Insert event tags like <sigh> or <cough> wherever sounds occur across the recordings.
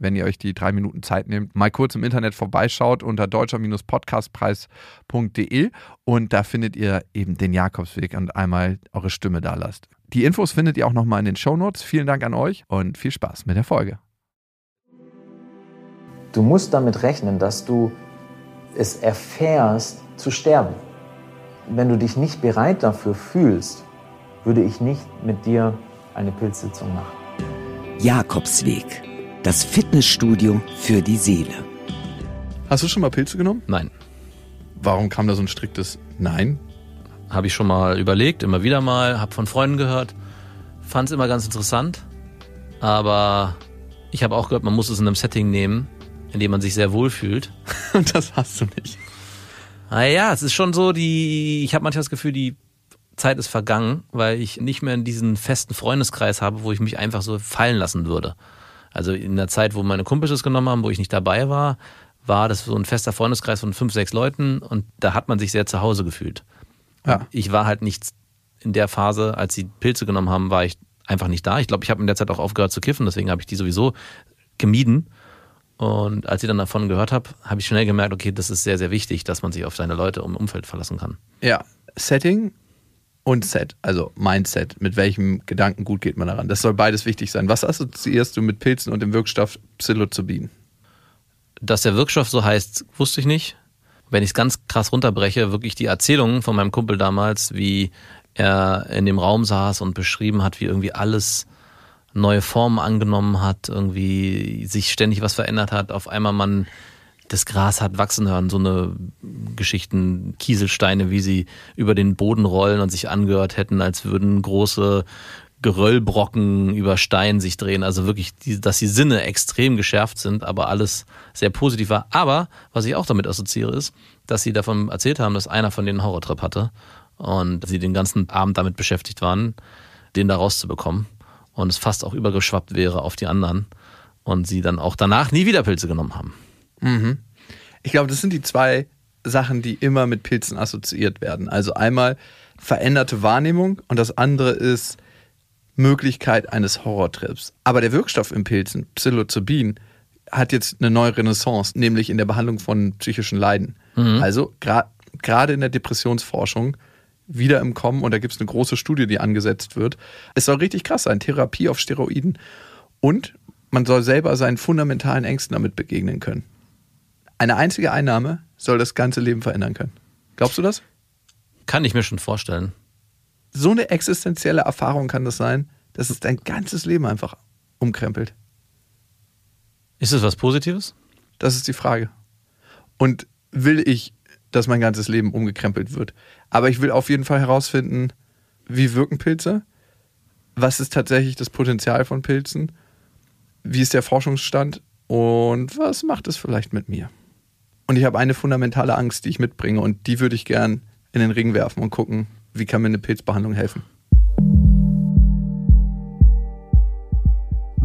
wenn ihr euch die drei Minuten Zeit nehmt, mal kurz im Internet vorbeischaut unter deutscher-podcastpreis.de und da findet ihr eben den Jakobsweg und einmal eure Stimme da lasst. Die Infos findet ihr auch nochmal in den Shownotes. Vielen Dank an euch und viel Spaß mit der Folge. Du musst damit rechnen, dass du es erfährst zu sterben. Wenn du dich nicht bereit dafür fühlst, würde ich nicht mit dir eine Pilzsitzung machen. Jakobsweg, das Fitnessstudio für die Seele. Hast du schon mal Pilze genommen? Nein. Warum kam da so ein striktes Nein? Habe ich schon mal überlegt, immer wieder mal, habe von Freunden gehört, fand es immer ganz interessant, aber ich habe auch gehört, man muss es in einem Setting nehmen, in dem man sich sehr wohl fühlt. Und <laughs> das hast du nicht. Naja, es ist schon so, die, ich habe manchmal das Gefühl, die Zeit ist vergangen, weil ich nicht mehr in diesen festen Freundeskreis habe, wo ich mich einfach so fallen lassen würde. Also in der Zeit, wo meine Kumpels es genommen haben, wo ich nicht dabei war, war das so ein fester Freundeskreis von fünf, sechs Leuten und da hat man sich sehr zu Hause gefühlt. Ja. Ich war halt nicht in der Phase, als sie Pilze genommen haben, war ich einfach nicht da. Ich glaube, ich habe in der Zeit auch aufgehört zu kiffen, deswegen habe ich die sowieso gemieden. Und als ich dann davon gehört habe, habe ich schnell gemerkt, okay, das ist sehr, sehr wichtig, dass man sich auf seine Leute im Umfeld verlassen kann. Ja, Setting und Set, also Mindset. Mit welchem Gedanken gut geht man daran? Das soll beides wichtig sein. Was assoziierst du mit Pilzen und dem Wirkstoff Psilocybin? Dass der Wirkstoff so heißt, wusste ich nicht. Wenn ich es ganz krass runterbreche, wirklich die Erzählungen von meinem Kumpel damals, wie er in dem Raum saß und beschrieben hat, wie irgendwie alles neue Formen angenommen hat, irgendwie sich ständig was verändert hat, auf einmal man das Gras hat wachsen hören, so eine Geschichten, Kieselsteine, wie sie über den Boden rollen und sich angehört hätten, als würden große Geröllbrocken über Stein sich drehen. Also wirklich, dass die Sinne extrem geschärft sind, aber alles sehr positiv war. Aber was ich auch damit assoziiere, ist, dass sie davon erzählt haben, dass einer von denen Horrortrip hatte und sie den ganzen Abend damit beschäftigt waren, den da rauszubekommen und es fast auch übergeschwappt wäre auf die anderen und sie dann auch danach nie wieder Pilze genommen haben. Mhm. Ich glaube, das sind die zwei Sachen, die immer mit Pilzen assoziiert werden. Also einmal veränderte Wahrnehmung und das andere ist Möglichkeit eines Horrortrips. Aber der Wirkstoff im Pilzen, Psilocybin, hat jetzt eine neue Renaissance, nämlich in der Behandlung von psychischen Leiden. Mhm. Also gerade gra in der Depressionsforschung wieder im Kommen und da gibt es eine große Studie, die angesetzt wird. Es soll richtig krass sein, Therapie auf Steroiden. Und man soll selber seinen fundamentalen Ängsten damit begegnen können. Eine einzige Einnahme soll das ganze Leben verändern können. Glaubst du das? Kann ich mir schon vorstellen. So eine existenzielle Erfahrung kann das sein, dass es dein ganzes Leben einfach umkrempelt. Ist es was Positives? Das ist die Frage. Und will ich dass mein ganzes Leben umgekrempelt wird. Aber ich will auf jeden Fall herausfinden, wie wirken Pilze? Was ist tatsächlich das Potenzial von Pilzen? Wie ist der Forschungsstand? Und was macht es vielleicht mit mir? Und ich habe eine fundamentale Angst, die ich mitbringe und die würde ich gern in den Ring werfen und gucken, wie kann mir eine Pilzbehandlung helfen.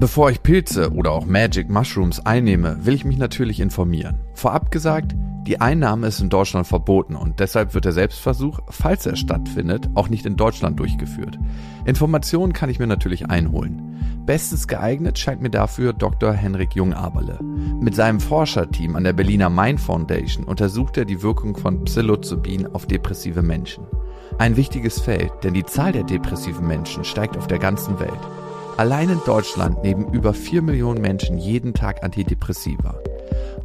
Bevor ich Pilze oder auch Magic Mushrooms einnehme, will ich mich natürlich informieren. Vorab gesagt, die Einnahme ist in Deutschland verboten und deshalb wird der Selbstversuch, falls er stattfindet, auch nicht in Deutschland durchgeführt. Informationen kann ich mir natürlich einholen. Bestens geeignet scheint mir dafür Dr. Henrik Jungaberle. Mit seinem Forscherteam an der Berliner Mind Foundation untersucht er die Wirkung von Psilocybin auf depressive Menschen. Ein wichtiges Feld, denn die Zahl der depressiven Menschen steigt auf der ganzen Welt. Allein in Deutschland nehmen über 4 Millionen Menschen jeden Tag Antidepressiva.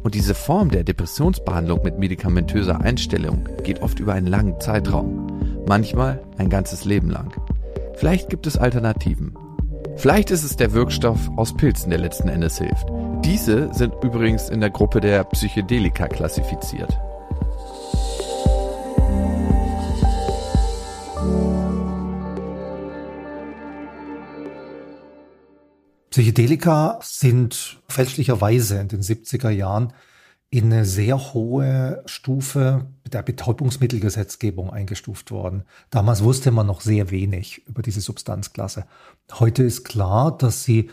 Und diese Form der Depressionsbehandlung mit medikamentöser Einstellung geht oft über einen langen Zeitraum, manchmal ein ganzes Leben lang. Vielleicht gibt es Alternativen. Vielleicht ist es der Wirkstoff aus Pilzen, der letzten Endes hilft. Diese sind übrigens in der Gruppe der Psychedelika klassifiziert. Psychedelika sind fälschlicherweise in den 70er Jahren in eine sehr hohe Stufe der Betäubungsmittelgesetzgebung eingestuft worden. Damals wusste man noch sehr wenig über diese Substanzklasse. Heute ist klar, dass sie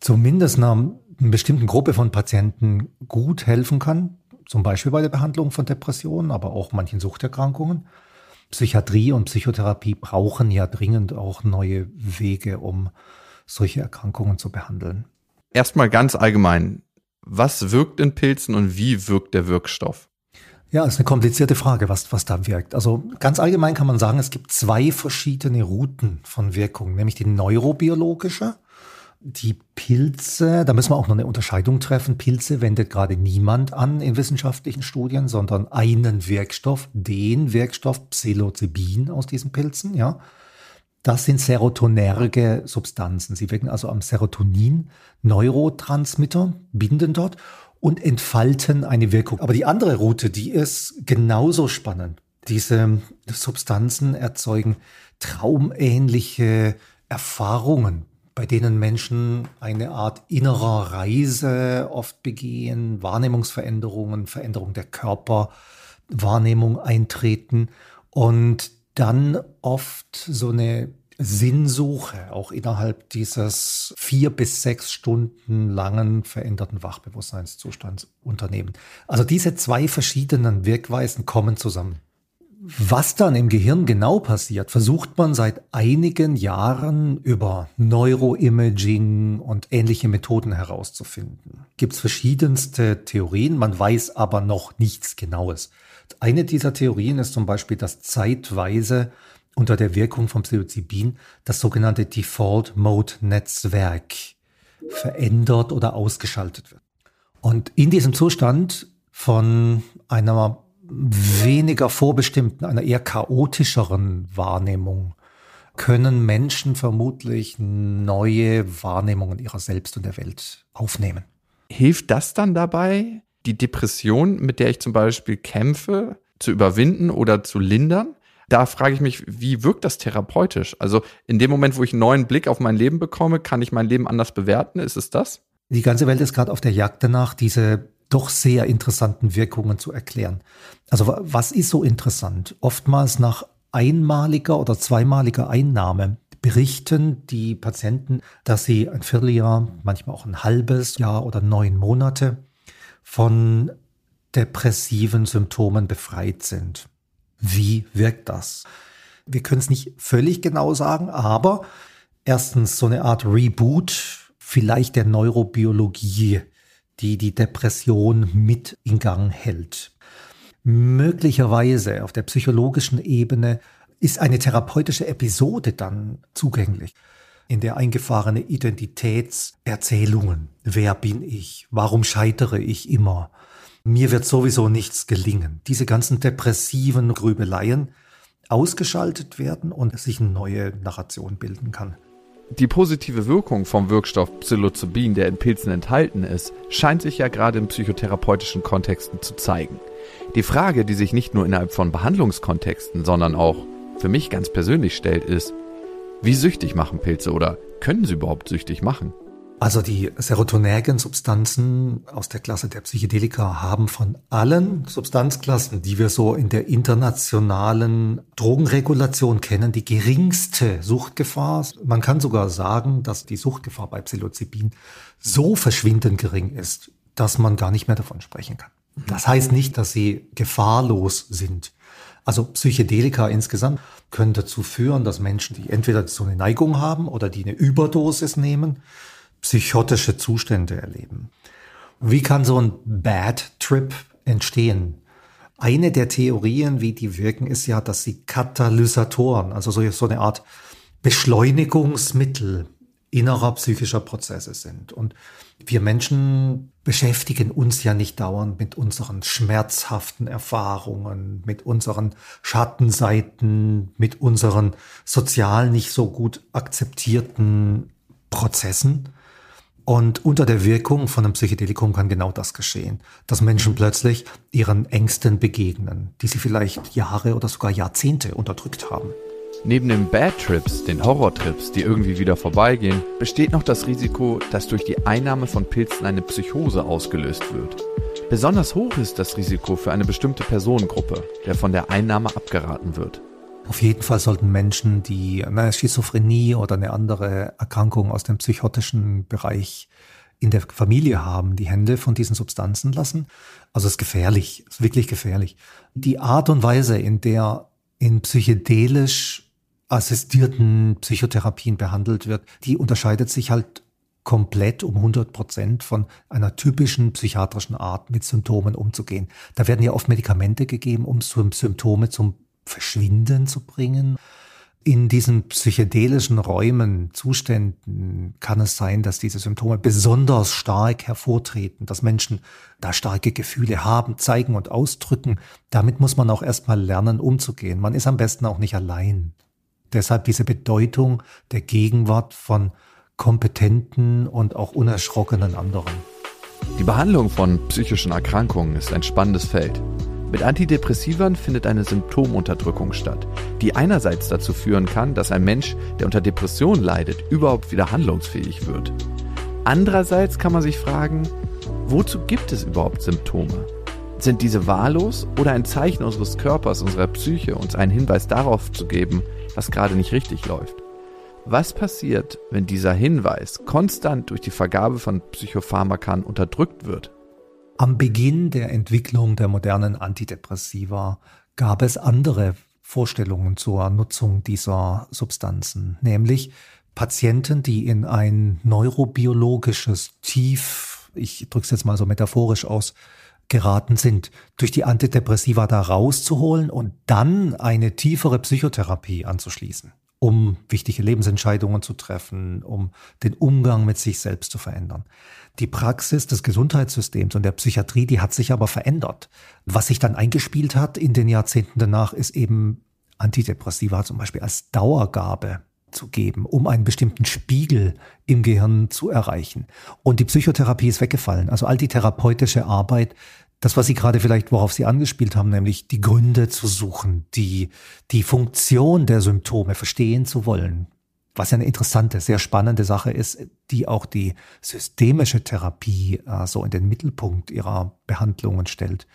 zumindest einer, einer bestimmten Gruppe von Patienten gut helfen kann, zum Beispiel bei der Behandlung von Depressionen, aber auch manchen Suchterkrankungen. Psychiatrie und Psychotherapie brauchen ja dringend auch neue Wege, um solche Erkrankungen zu behandeln. Erstmal ganz allgemein, was wirkt in Pilzen und wie wirkt der Wirkstoff? Ja, ist eine komplizierte Frage, was, was da wirkt. Also ganz allgemein kann man sagen, es gibt zwei verschiedene Routen von Wirkung, nämlich die neurobiologische. Die Pilze, da müssen wir auch noch eine Unterscheidung treffen. Pilze wendet gerade niemand an in wissenschaftlichen Studien, sondern einen Wirkstoff, den Wirkstoff Psilocybin aus diesen Pilzen, ja. Das sind serotonerge Substanzen. Sie wirken also am Serotonin, Neurotransmitter, binden dort und entfalten eine Wirkung. Aber die andere Route, die ist genauso spannend. Diese Substanzen erzeugen traumähnliche Erfahrungen, bei denen Menschen eine Art innerer Reise oft begehen, Wahrnehmungsveränderungen, Veränderung der Körperwahrnehmung eintreten und dann oft so eine Sinnsuche auch innerhalb dieses vier bis sechs Stunden langen veränderten Wachbewusstseinszustands unternehmen. Also diese zwei verschiedenen Wirkweisen kommen zusammen. Was dann im Gehirn genau passiert, versucht man seit einigen Jahren über Neuroimaging und ähnliche Methoden herauszufinden. Gibt es verschiedenste Theorien, man weiß aber noch nichts Genaues. Eine dieser Theorien ist zum Beispiel, dass zeitweise unter der Wirkung von Psilocybin das sogenannte Default Mode Netzwerk verändert oder ausgeschaltet wird. Und in diesem Zustand von einer weniger vorbestimmten, einer eher chaotischeren Wahrnehmung können Menschen vermutlich neue Wahrnehmungen ihrer selbst und der Welt aufnehmen. Hilft das dann dabei, die Depression, mit der ich zum Beispiel kämpfe, zu überwinden oder zu lindern? Da frage ich mich, wie wirkt das therapeutisch? Also in dem Moment, wo ich einen neuen Blick auf mein Leben bekomme, kann ich mein Leben anders bewerten? Ist es das? Die ganze Welt ist gerade auf der Jagd danach, diese doch sehr interessanten Wirkungen zu erklären. Also was ist so interessant? Oftmals nach einmaliger oder zweimaliger Einnahme berichten die Patienten, dass sie ein Vierteljahr, manchmal auch ein halbes Jahr oder neun Monate von depressiven Symptomen befreit sind. Wie wirkt das? Wir können es nicht völlig genau sagen, aber erstens so eine Art Reboot vielleicht der Neurobiologie, die die Depression mit in Gang hält. Möglicherweise auf der psychologischen Ebene ist eine therapeutische Episode dann zugänglich, in der eingefahrene Identitätserzählungen, wer bin ich, warum scheitere ich immer, mir wird sowieso nichts gelingen. Diese ganzen depressiven Grübeleien ausgeschaltet werden und sich eine neue Narration bilden kann. Die positive Wirkung vom Wirkstoff Psilocybin, der in Pilzen enthalten ist, scheint sich ja gerade in psychotherapeutischen Kontexten zu zeigen. Die Frage, die sich nicht nur innerhalb von Behandlungskontexten, sondern auch für mich ganz persönlich stellt, ist, wie süchtig machen Pilze oder können sie überhaupt süchtig machen? Also die serotonergen Substanzen aus der Klasse der Psychedelika haben von allen Substanzklassen, die wir so in der internationalen Drogenregulation kennen, die geringste Suchtgefahr. Man kann sogar sagen, dass die Suchtgefahr bei Psilocybin so verschwindend gering ist, dass man gar nicht mehr davon sprechen kann. Das heißt nicht, dass sie gefahrlos sind. Also Psychedelika insgesamt können dazu führen, dass Menschen, die entweder so eine Neigung haben oder die eine Überdosis nehmen, psychotische Zustände erleben. Wie kann so ein Bad Trip entstehen? Eine der Theorien, wie die wirken, ist ja, dass sie Katalysatoren, also so, eine Art Beschleunigungsmittel innerer psychischer Prozesse sind. Und wir Menschen beschäftigen uns ja nicht dauernd mit unseren schmerzhaften Erfahrungen, mit unseren Schattenseiten, mit unseren sozial nicht so gut akzeptierten Prozessen, und unter der Wirkung von einem Psychedelikum kann genau das geschehen, dass Menschen plötzlich ihren Ängsten begegnen, die sie vielleicht Jahre oder sogar Jahrzehnte unterdrückt haben. Neben den Bad Trips, den Horror-Trips, die irgendwie wieder vorbeigehen, besteht noch das Risiko, dass durch die Einnahme von Pilzen eine Psychose ausgelöst wird. Besonders hoch ist das Risiko für eine bestimmte Personengruppe, der von der Einnahme abgeraten wird. Auf jeden Fall sollten Menschen, die eine Schizophrenie oder eine andere Erkrankung aus dem psychotischen Bereich in der Familie haben, die Hände von diesen Substanzen lassen. Also es ist gefährlich, es ist wirklich gefährlich. Die Art und Weise, in der in psychedelisch assistierten Psychotherapien behandelt wird, die unterscheidet sich halt komplett um 100 Prozent von einer typischen psychiatrischen Art mit Symptomen umzugehen. Da werden ja oft Medikamente gegeben, um Symptome zum Verschwinden zu bringen. In diesen psychedelischen Räumen, Zuständen kann es sein, dass diese Symptome besonders stark hervortreten, dass Menschen da starke Gefühle haben, zeigen und ausdrücken. Damit muss man auch erstmal lernen, umzugehen. Man ist am besten auch nicht allein. Deshalb diese Bedeutung der Gegenwart von kompetenten und auch unerschrockenen anderen. Die Behandlung von psychischen Erkrankungen ist ein spannendes Feld. Mit Antidepressivern findet eine Symptomunterdrückung statt, die einerseits dazu führen kann, dass ein Mensch, der unter Depressionen leidet, überhaupt wieder handlungsfähig wird. Andererseits kann man sich fragen, wozu gibt es überhaupt Symptome? Sind diese wahllos oder ein Zeichen unseres Körpers, unserer Psyche, uns einen Hinweis darauf zu geben, was gerade nicht richtig läuft? Was passiert, wenn dieser Hinweis konstant durch die Vergabe von Psychopharmakern unterdrückt wird? Am Beginn der Entwicklung der modernen Antidepressiva gab es andere Vorstellungen zur Nutzung dieser Substanzen, nämlich Patienten, die in ein neurobiologisches Tief, ich drücke es jetzt mal so metaphorisch aus, geraten sind, durch die Antidepressiva da rauszuholen und dann eine tiefere Psychotherapie anzuschließen um wichtige Lebensentscheidungen zu treffen, um den Umgang mit sich selbst zu verändern. Die Praxis des Gesundheitssystems und der Psychiatrie, die hat sich aber verändert. Was sich dann eingespielt hat in den Jahrzehnten danach, ist eben Antidepressiva zum Beispiel als Dauergabe zu geben, um einen bestimmten Spiegel im Gehirn zu erreichen. Und die Psychotherapie ist weggefallen. Also all die therapeutische Arbeit das, was Sie gerade vielleicht, worauf Sie angespielt haben, nämlich die Gründe zu suchen, die, die Funktion der Symptome verstehen zu wollen. Was ja eine interessante, sehr spannende Sache ist, die auch die systemische Therapie äh, so in den Mittelpunkt ihrer Behandlungen stellt.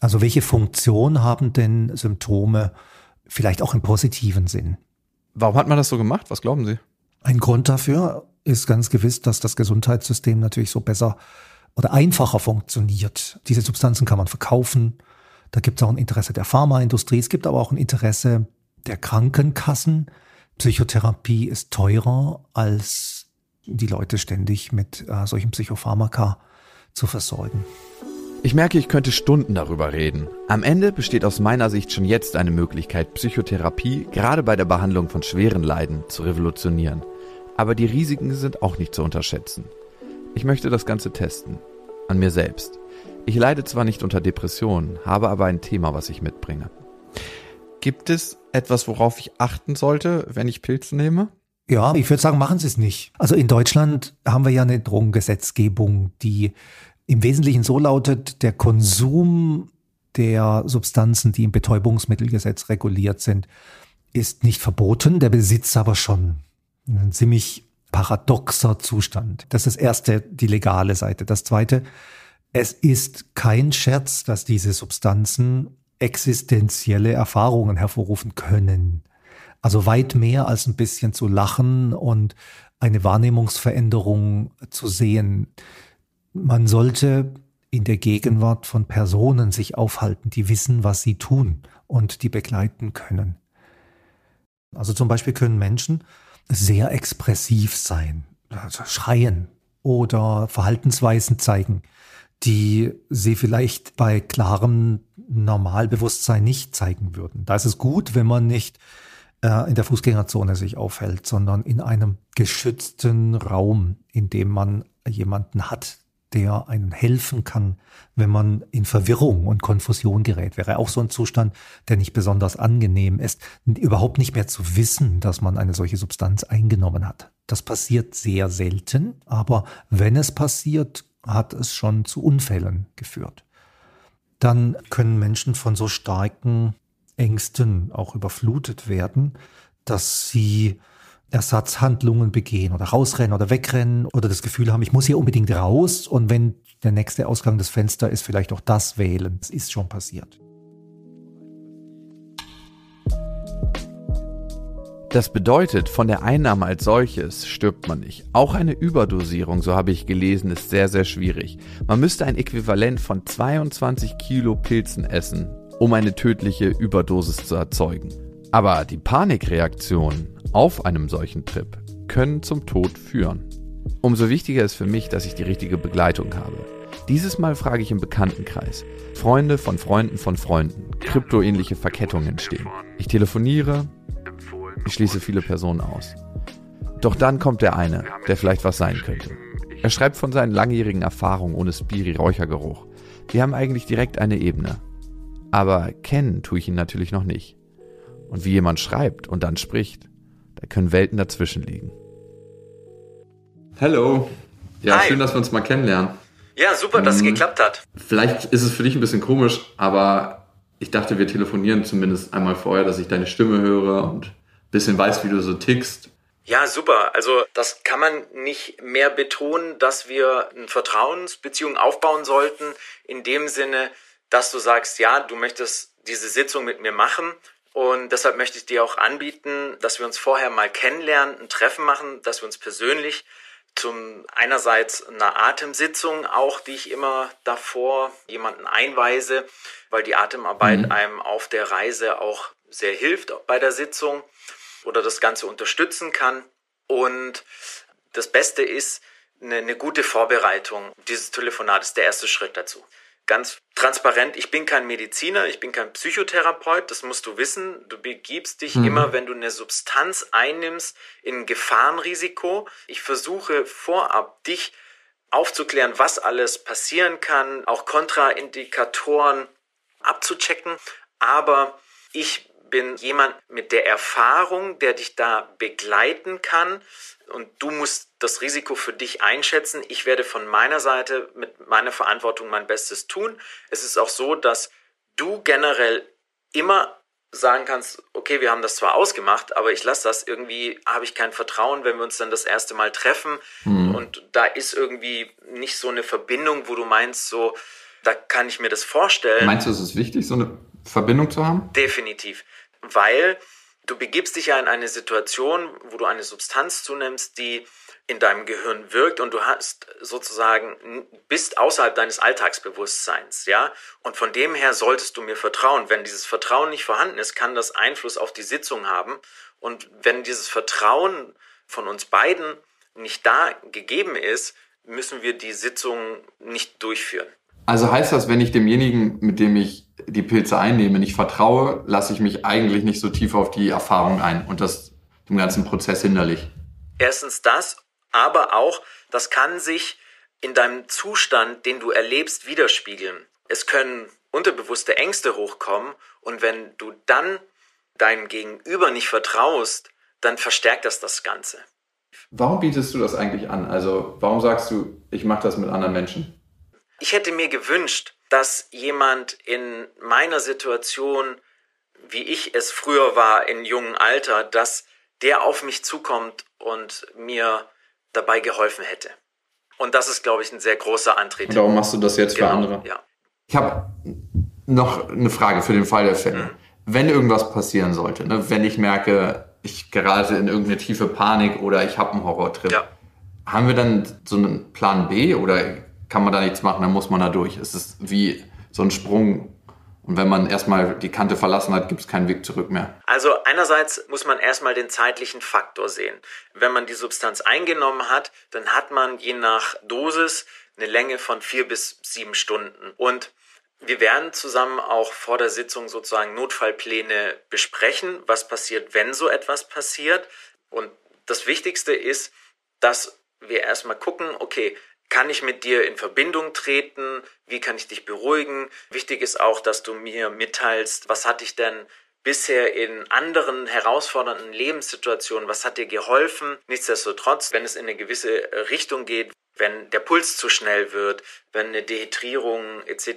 Also welche Funktion haben denn Symptome vielleicht auch im positiven Sinn? Warum hat man das so gemacht? Was glauben Sie? Ein Grund dafür ist ganz gewiss, dass das Gesundheitssystem natürlich so besser oder einfacher funktioniert. Diese Substanzen kann man verkaufen. Da gibt es auch ein Interesse der Pharmaindustrie. Es gibt aber auch ein Interesse der Krankenkassen. Psychotherapie ist teurer, als die Leute ständig mit äh, solchen Psychopharmaka zu versorgen. Ich merke, ich könnte Stunden darüber reden. Am Ende besteht aus meiner Sicht schon jetzt eine Möglichkeit, Psychotherapie gerade bei der Behandlung von schweren Leiden zu revolutionieren. Aber die Risiken sind auch nicht zu unterschätzen. Ich möchte das Ganze testen. An mir selbst. Ich leide zwar nicht unter Depressionen, habe aber ein Thema, was ich mitbringe. Gibt es etwas, worauf ich achten sollte, wenn ich Pilze nehme? Ja, ich würde sagen, machen Sie es nicht. Also in Deutschland haben wir ja eine Drogengesetzgebung, die im Wesentlichen so lautet, der Konsum der Substanzen, die im Betäubungsmittelgesetz reguliert sind, ist nicht verboten, der Besitz aber schon. Ein ziemlich paradoxer Zustand. Das ist das erste, die legale Seite. Das zweite, es ist kein Scherz, dass diese Substanzen existenzielle Erfahrungen hervorrufen können. Also weit mehr als ein bisschen zu lachen und eine Wahrnehmungsveränderung zu sehen. Man sollte in der Gegenwart von Personen sich aufhalten, die wissen, was sie tun und die begleiten können. Also zum Beispiel können Menschen sehr expressiv sein, also schreien oder Verhaltensweisen zeigen, die sie vielleicht bei klarem Normalbewusstsein nicht zeigen würden. Da ist es gut, wenn man nicht äh, in der Fußgängerzone sich aufhält, sondern in einem geschützten Raum, in dem man jemanden hat, der einem helfen kann, wenn man in Verwirrung und Konfusion gerät. Wäre auch so ein Zustand, der nicht besonders angenehm ist, überhaupt nicht mehr zu wissen, dass man eine solche Substanz eingenommen hat. Das passiert sehr selten, aber wenn es passiert, hat es schon zu Unfällen geführt. Dann können Menschen von so starken Ängsten auch überflutet werden, dass sie Ersatzhandlungen begehen oder rausrennen oder wegrennen oder das Gefühl haben, ich muss hier unbedingt raus und wenn der nächste Ausgang des Fensters ist, vielleicht auch das wählen. Das ist schon passiert. Das bedeutet, von der Einnahme als solches stirbt man nicht. Auch eine Überdosierung, so habe ich gelesen, ist sehr, sehr schwierig. Man müsste ein Äquivalent von 22 Kilo Pilzen essen, um eine tödliche Überdosis zu erzeugen. Aber die Panikreaktionen auf einem solchen Trip können zum Tod führen. Umso wichtiger ist für mich, dass ich die richtige Begleitung habe. Dieses Mal frage ich im Bekanntenkreis. Freunde von Freunden von Freunden. Kryptoähnliche Verkettungen entstehen. Ich telefoniere, ich schließe viele Personen aus. Doch dann kommt der eine, der vielleicht was sein könnte. Er schreibt von seinen langjährigen Erfahrungen ohne Spiri-Räuchergeruch. Wir haben eigentlich direkt eine Ebene. Aber kennen tue ich ihn natürlich noch nicht. Und wie jemand schreibt und dann spricht, da können Welten dazwischen liegen. Hallo. Ja, Hi. schön, dass wir uns mal kennenlernen. Ja, super, dass es ähm, geklappt hat. Vielleicht ist es für dich ein bisschen komisch, aber ich dachte, wir telefonieren zumindest einmal vorher, dass ich deine Stimme höre und bisschen weißt, wie du so tickst. Ja, super. Also das kann man nicht mehr betonen, dass wir eine Vertrauensbeziehung aufbauen sollten, in dem Sinne, dass du sagst, ja, du möchtest diese Sitzung mit mir machen. Und deshalb möchte ich dir auch anbieten, dass wir uns vorher mal kennenlernen, ein Treffen machen, dass wir uns persönlich zum einerseits eine Atemsitzung auch, die ich immer davor jemanden einweise, weil die Atemarbeit mhm. einem auf der Reise auch sehr hilft bei der Sitzung oder das Ganze unterstützen kann. Und das Beste ist eine, eine gute Vorbereitung. Dieses Telefonat ist der erste Schritt dazu. Ganz transparent, ich bin kein Mediziner, ich bin kein Psychotherapeut, das musst du wissen. Du begibst dich mhm. immer, wenn du eine Substanz einnimmst, in Gefahrenrisiko. Ich versuche vorab dich aufzuklären, was alles passieren kann, auch Kontraindikatoren abzuchecken. Aber ich bin jemand mit der Erfahrung, der dich da begleiten kann. Und du musst das Risiko für dich einschätzen. Ich werde von meiner Seite mit meiner Verantwortung mein Bestes tun. Es ist auch so, dass du generell immer sagen kannst, okay, wir haben das zwar ausgemacht, aber ich lasse das irgendwie, habe ich kein Vertrauen, wenn wir uns dann das erste Mal treffen mhm. und da ist irgendwie nicht so eine Verbindung, wo du meinst, so, da kann ich mir das vorstellen. Meinst du, es ist wichtig, so eine Verbindung zu haben? Definitiv weil du begibst dich ja in eine Situation, wo du eine Substanz zunimmst, die in deinem Gehirn wirkt und du hast sozusagen bist außerhalb deines Alltagsbewusstseins, ja? Und von dem her solltest du mir vertrauen. Wenn dieses Vertrauen nicht vorhanden ist, kann das Einfluss auf die Sitzung haben und wenn dieses Vertrauen von uns beiden nicht da gegeben ist, müssen wir die Sitzung nicht durchführen. Also heißt das, wenn ich demjenigen, mit dem ich die Pilze einnehme, nicht vertraue, lasse ich mich eigentlich nicht so tief auf die Erfahrung ein und das dem ganzen Prozess hinderlich. Erstens das, aber auch, das kann sich in deinem Zustand, den du erlebst, widerspiegeln. Es können unterbewusste Ängste hochkommen und wenn du dann deinem Gegenüber nicht vertraust, dann verstärkt das das Ganze. Warum bietest du das eigentlich an? Also warum sagst du, ich mache das mit anderen Menschen? Ich hätte mir gewünscht, dass jemand in meiner Situation, wie ich es früher war, in jungem Alter, dass der auf mich zukommt und mir dabei geholfen hätte. Und das ist, glaube ich, ein sehr großer Antrieb. Und darum machst du das jetzt genau, für andere? Ja. Ich habe noch eine Frage für den Fall der Fälle. Mhm. Wenn irgendwas passieren sollte, ne, wenn ich merke, ich gerate in irgendeine tiefe Panik oder ich habe einen Horrortrip, ja. haben wir dann so einen Plan B oder kann man da nichts machen, dann muss man da durch. Es ist wie so ein Sprung. Und wenn man erstmal die Kante verlassen hat, gibt es keinen Weg zurück mehr. Also einerseits muss man erstmal den zeitlichen Faktor sehen. Wenn man die Substanz eingenommen hat, dann hat man je nach Dosis eine Länge von vier bis sieben Stunden. Und wir werden zusammen auch vor der Sitzung sozusagen Notfallpläne besprechen, was passiert, wenn so etwas passiert. Und das Wichtigste ist, dass wir erstmal gucken, okay, kann ich mit dir in Verbindung treten? Wie kann ich dich beruhigen? Wichtig ist auch, dass du mir mitteilst, was hat dich denn bisher in anderen herausfordernden Lebenssituationen, was hat dir geholfen? Nichtsdestotrotz, wenn es in eine gewisse Richtung geht, wenn der Puls zu schnell wird, wenn eine Dehydrierung etc.,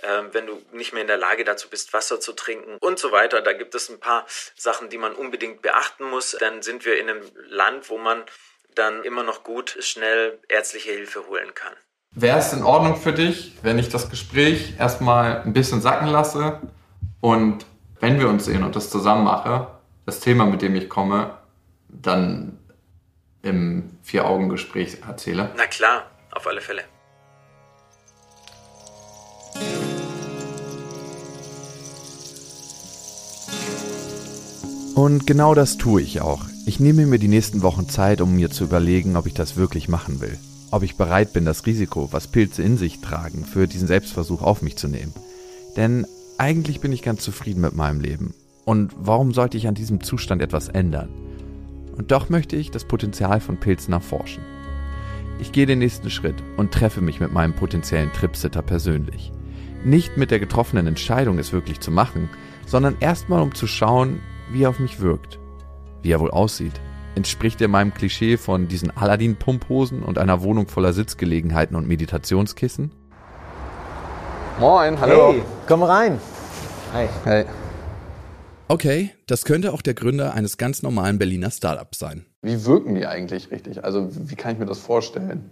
äh, wenn du nicht mehr in der Lage dazu bist, Wasser zu trinken und so weiter. Da gibt es ein paar Sachen, die man unbedingt beachten muss. Dann sind wir in einem Land, wo man dann immer noch gut schnell ärztliche Hilfe holen kann. Wäre es in Ordnung für dich, wenn ich das Gespräch erstmal ein bisschen sacken lasse und wenn wir uns sehen und das zusammen mache, das Thema, mit dem ich komme, dann im Vier-Augen-Gespräch erzähle? Na klar, auf alle Fälle. Und genau das tue ich auch. Ich nehme mir die nächsten Wochen Zeit, um mir zu überlegen, ob ich das wirklich machen will. Ob ich bereit bin, das Risiko, was Pilze in sich tragen, für diesen Selbstversuch auf mich zu nehmen. Denn eigentlich bin ich ganz zufrieden mit meinem Leben. Und warum sollte ich an diesem Zustand etwas ändern? Und doch möchte ich das Potenzial von Pilzen erforschen. Ich gehe den nächsten Schritt und treffe mich mit meinem potenziellen Tripsitter persönlich. Nicht mit der getroffenen Entscheidung, es wirklich zu machen, sondern erstmal um zu schauen, wie er auf mich wirkt. Wie er wohl aussieht. Entspricht er meinem Klischee von diesen Aladdin-Pumphosen und einer Wohnung voller Sitzgelegenheiten und Meditationskissen? Moin, hallo. Hey, komm rein. Hi. Hey. Okay, das könnte auch der Gründer eines ganz normalen Berliner Startups sein. Wie wirken die eigentlich richtig? Also wie kann ich mir das vorstellen?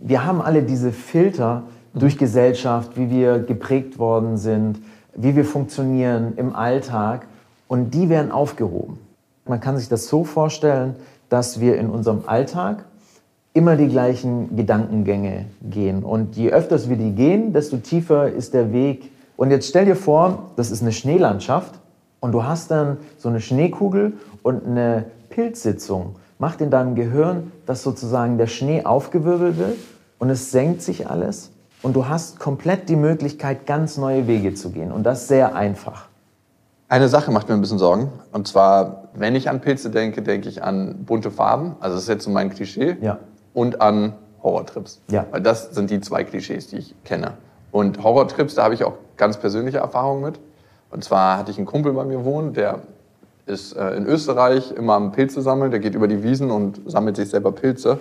Wir haben alle diese Filter durch Gesellschaft, wie wir geprägt worden sind, wie wir funktionieren im Alltag und die werden aufgehoben. Man kann sich das so vorstellen, dass wir in unserem Alltag immer die gleichen Gedankengänge gehen. Und je öfters wir die gehen, desto tiefer ist der Weg. Und jetzt stell dir vor, das ist eine Schneelandschaft und du hast dann so eine Schneekugel und eine Pilzsitzung. Macht in deinem Gehirn, dass sozusagen der Schnee aufgewirbelt wird und es senkt sich alles. Und du hast komplett die Möglichkeit, ganz neue Wege zu gehen. Und das sehr einfach. Eine Sache macht mir ein bisschen Sorgen. Und zwar, wenn ich an Pilze denke, denke ich an bunte Farben. Also das ist jetzt so mein Klischee. Ja. Und an Horrortrips. Ja. Weil das sind die zwei Klischees, die ich kenne. Und Horrortrips, da habe ich auch ganz persönliche Erfahrungen mit. Und zwar hatte ich einen Kumpel bei mir wohnen, der ist äh, in Österreich immer am Pilze sammeln. Der geht über die Wiesen und sammelt sich selber Pilze.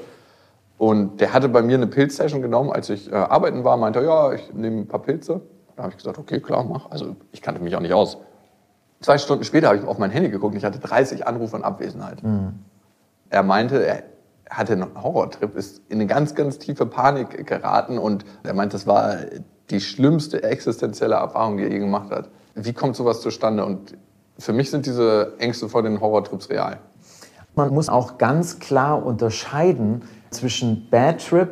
Und der hatte bei mir eine Pilzsession genommen, als ich äh, arbeiten war, meinte er, ja, ich nehme ein paar Pilze. Da habe ich gesagt, okay, klar, mach. Also ich kannte mich auch nicht aus. Zwei Stunden später habe ich auf mein Handy geguckt und ich hatte 30 Anrufe in Abwesenheit. Mhm. Er meinte, er hatte einen Horrortrip, ist in eine ganz, ganz tiefe Panik geraten und er meinte, das war die schlimmste existenzielle Erfahrung, die er je gemacht hat. Wie kommt sowas zustande? Und für mich sind diese Ängste vor den Horrortrips real. Man muss auch ganz klar unterscheiden zwischen Bad Trip,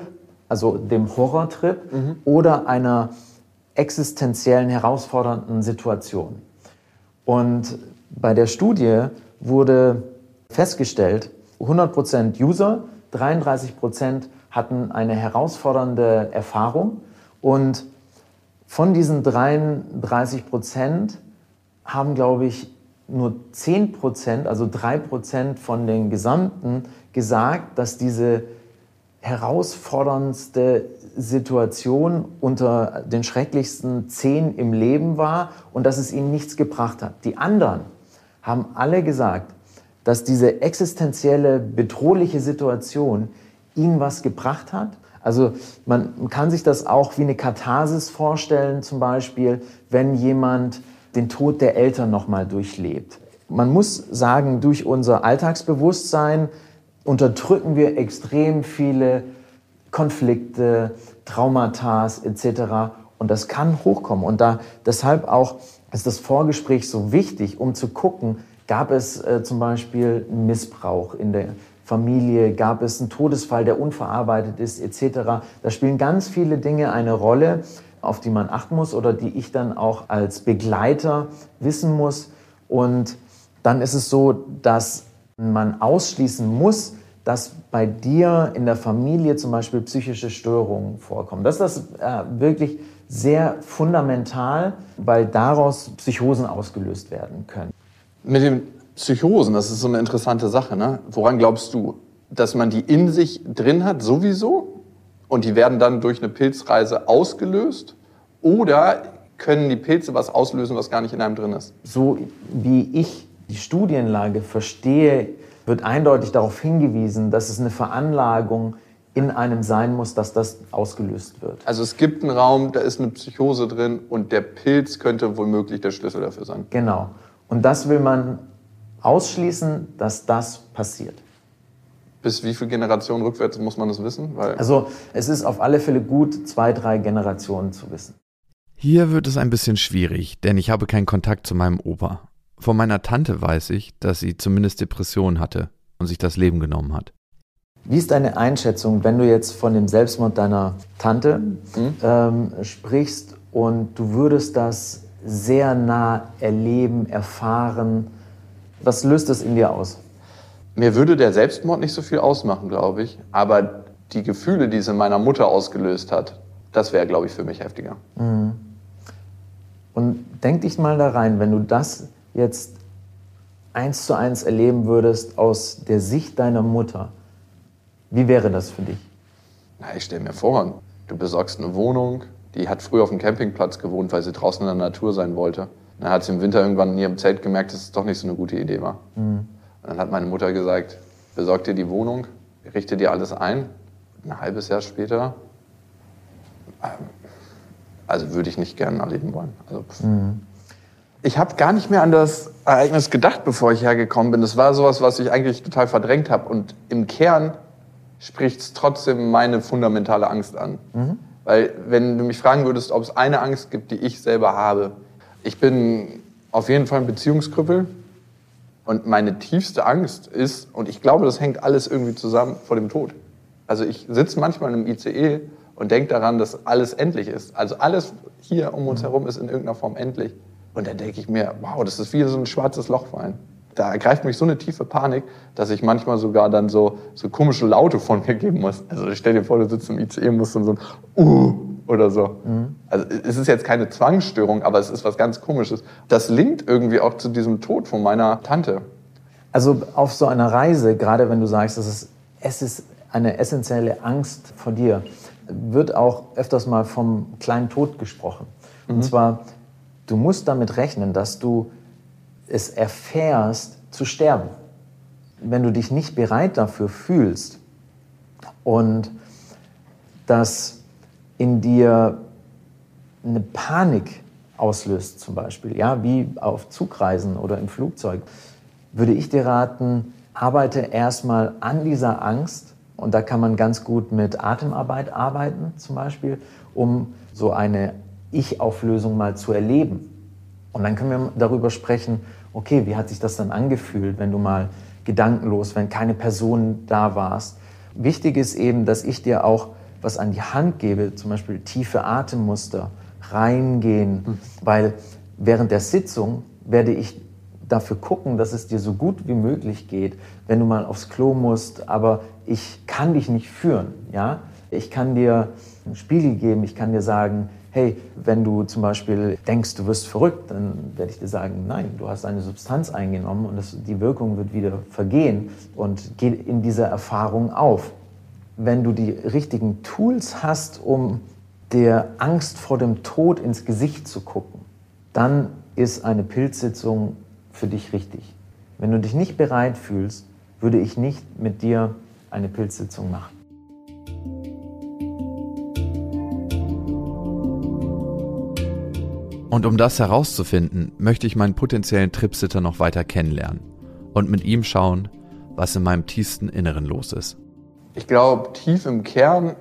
also dem Horrortrip, oder einer existenziellen, herausfordernden Situation. Und bei der Studie wurde festgestellt, 100% User, 33% hatten eine herausfordernde Erfahrung. Und von diesen 33 Prozent haben, glaube ich, nur 10 Prozent, also 3 Prozent von den Gesamten gesagt, dass diese herausforderndste Situation unter den schrecklichsten zehn im Leben war und dass es ihnen nichts gebracht hat. Die anderen haben alle gesagt, dass diese existenzielle, bedrohliche Situation ihnen was gebracht hat also man kann sich das auch wie eine Katharsis vorstellen, zum Beispiel, wenn jemand den Tod der Eltern nochmal durchlebt. Man muss sagen, durch unser Alltagsbewusstsein unterdrücken wir extrem viele Konflikte, Traumata etc. Und das kann hochkommen. Und da, deshalb auch ist das Vorgespräch so wichtig, um zu gucken, gab es äh, zum Beispiel Missbrauch in der Familie, gab es einen Todesfall, der unverarbeitet ist, etc. Da spielen ganz viele Dinge eine Rolle, auf die man achten muss oder die ich dann auch als Begleiter wissen muss. Und dann ist es so, dass man ausschließen muss, dass bei dir in der Familie zum Beispiel psychische Störungen vorkommen. Das ist äh, wirklich sehr fundamental, weil daraus Psychosen ausgelöst werden können. Mit dem Psychosen, das ist so eine interessante Sache. Ne? Woran glaubst du? Dass man die in sich drin hat, sowieso? Und die werden dann durch eine Pilzreise ausgelöst? Oder können die Pilze was auslösen, was gar nicht in einem drin ist? So wie ich die Studienlage verstehe, wird eindeutig darauf hingewiesen, dass es eine Veranlagung in einem sein muss, dass das ausgelöst wird. Also es gibt einen Raum, da ist eine Psychose drin und der Pilz könnte womöglich der Schlüssel dafür sein. Genau. Und das will man ausschließen, dass das passiert. Bis wie viele Generationen rückwärts muss man das wissen? Weil Also es ist auf alle Fälle gut, zwei, drei Generationen zu wissen. Hier wird es ein bisschen schwierig, denn ich habe keinen Kontakt zu meinem Opa. Von meiner Tante weiß ich, dass sie zumindest Depressionen hatte und sich das Leben genommen hat. Wie ist deine Einschätzung, wenn du jetzt von dem Selbstmord deiner Tante ähm, sprichst und du würdest das sehr nah erleben, erfahren? Was löst das in dir aus? Mir würde der Selbstmord nicht so viel ausmachen, glaube ich. Aber die Gefühle, die es in meiner Mutter ausgelöst hat, das wäre, glaube ich, für mich heftiger. Und denk dich mal da rein, wenn du das jetzt eins zu eins erleben würdest aus der Sicht deiner Mutter, wie wäre das für dich? Na, ich stelle mir vor, du besorgst eine Wohnung, die hat früher auf dem Campingplatz gewohnt, weil sie draußen in der Natur sein wollte. Dann hat sie im Winter irgendwann in ihrem Zelt gemerkt, dass es doch nicht so eine gute Idee war. Und dann hat meine Mutter gesagt, besorg dir die Wohnung, richte dir alles ein. Ein halbes Jahr später, ähm, also würde ich nicht gerne erleben wollen. Also, pff. Ich habe gar nicht mehr an das Ereignis gedacht, bevor ich hergekommen bin. Das war sowas, was ich eigentlich total verdrängt habe. Und im Kern spricht es trotzdem meine fundamentale Angst an. Weil wenn du mich fragen würdest, ob es eine Angst gibt, die ich selber habe, ich bin auf jeden Fall ein Beziehungskrüppel. Und meine tiefste Angst ist, und ich glaube, das hängt alles irgendwie zusammen, vor dem Tod. Also ich sitze manchmal im ICE und denke daran, dass alles endlich ist. Also alles hier um uns herum ist in irgendeiner Form endlich. Und dann denke ich mir, wow, das ist wie so ein schwarzes Loch rein. Da ergreift mich so eine tiefe Panik, dass ich manchmal sogar dann so, so komische Laute von mir geben muss. Also stell dir vor, du sitzt im ICE und musst dann so ein Uh oder so. Also es ist jetzt keine Zwangsstörung, aber es ist was ganz Komisches. Das linkt irgendwie auch zu diesem Tod von meiner Tante. Also auf so einer Reise, gerade wenn du sagst, es ist, es ist eine essentielle Angst vor dir, wird auch öfters mal vom kleinen Tod gesprochen. Und zwar, du musst damit rechnen, dass du es erfährst zu sterben. Wenn du dich nicht bereit dafür fühlst und das in dir eine Panik auslöst zum Beispiel, ja, wie auf Zugreisen oder im Flugzeug, würde ich dir raten, arbeite erstmal an dieser Angst und da kann man ganz gut mit Atemarbeit arbeiten zum Beispiel, um so eine Ich-Auflösung mal zu erleben. Und dann können wir darüber sprechen, okay, wie hat sich das dann angefühlt, wenn du mal gedankenlos, wenn keine Person da warst. Wichtig ist eben, dass ich dir auch was an die Hand gebe, zum Beispiel tiefe Atemmuster, reingehen, weil während der Sitzung werde ich dafür gucken, dass es dir so gut wie möglich geht, wenn du mal aufs Klo musst, aber ich kann dich nicht führen, ja? Ich kann dir einen Spiegel geben, ich kann dir sagen, hey, wenn du zum Beispiel denkst, du wirst verrückt, dann werde ich dir sagen, nein, du hast eine Substanz eingenommen und das, die Wirkung wird wieder vergehen und geh in dieser Erfahrung auf. Wenn du die richtigen Tools hast, um der Angst vor dem Tod ins Gesicht zu gucken, dann ist eine Pilzsitzung für dich richtig. Wenn du dich nicht bereit fühlst, würde ich nicht mit dir eine Pilzsitzung machen. Und um das herauszufinden, möchte ich meinen potenziellen Tripsitter noch weiter kennenlernen und mit ihm schauen, was in meinem tiefsten Inneren los ist. Ich glaube, tief im Kern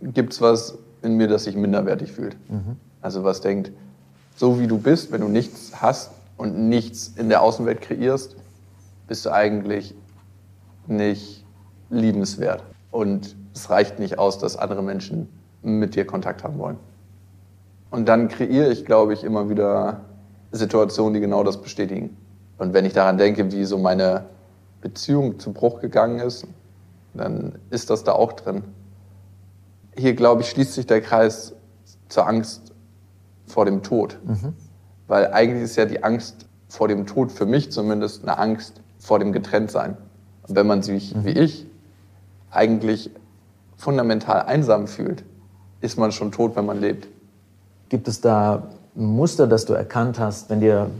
gibt es was in mir, das sich minderwertig fühlt. Also was denkt, so wie du bist, wenn du nichts hast und nichts in der Außenwelt kreierst, bist du eigentlich nicht liebenswert. Und es reicht nicht aus, dass andere Menschen mit dir Kontakt haben wollen. Und dann kreiere ich, glaube ich, immer wieder Situationen, die genau das bestätigen. Und wenn ich daran denke, wie so meine Beziehung zu Bruch gegangen ist, dann ist das da auch drin. Hier, glaube ich, schließt sich der Kreis zur Angst vor dem Tod. Weil eigentlich ist ja die Angst vor dem Tod für mich zumindest eine Angst vor dem Getrenntsein. Und wenn man sich wie ich eigentlich fundamental einsam fühlt, ist man schon tot, wenn man lebt. Gibt es da ein Muster, das du erkannt hast, wenn dir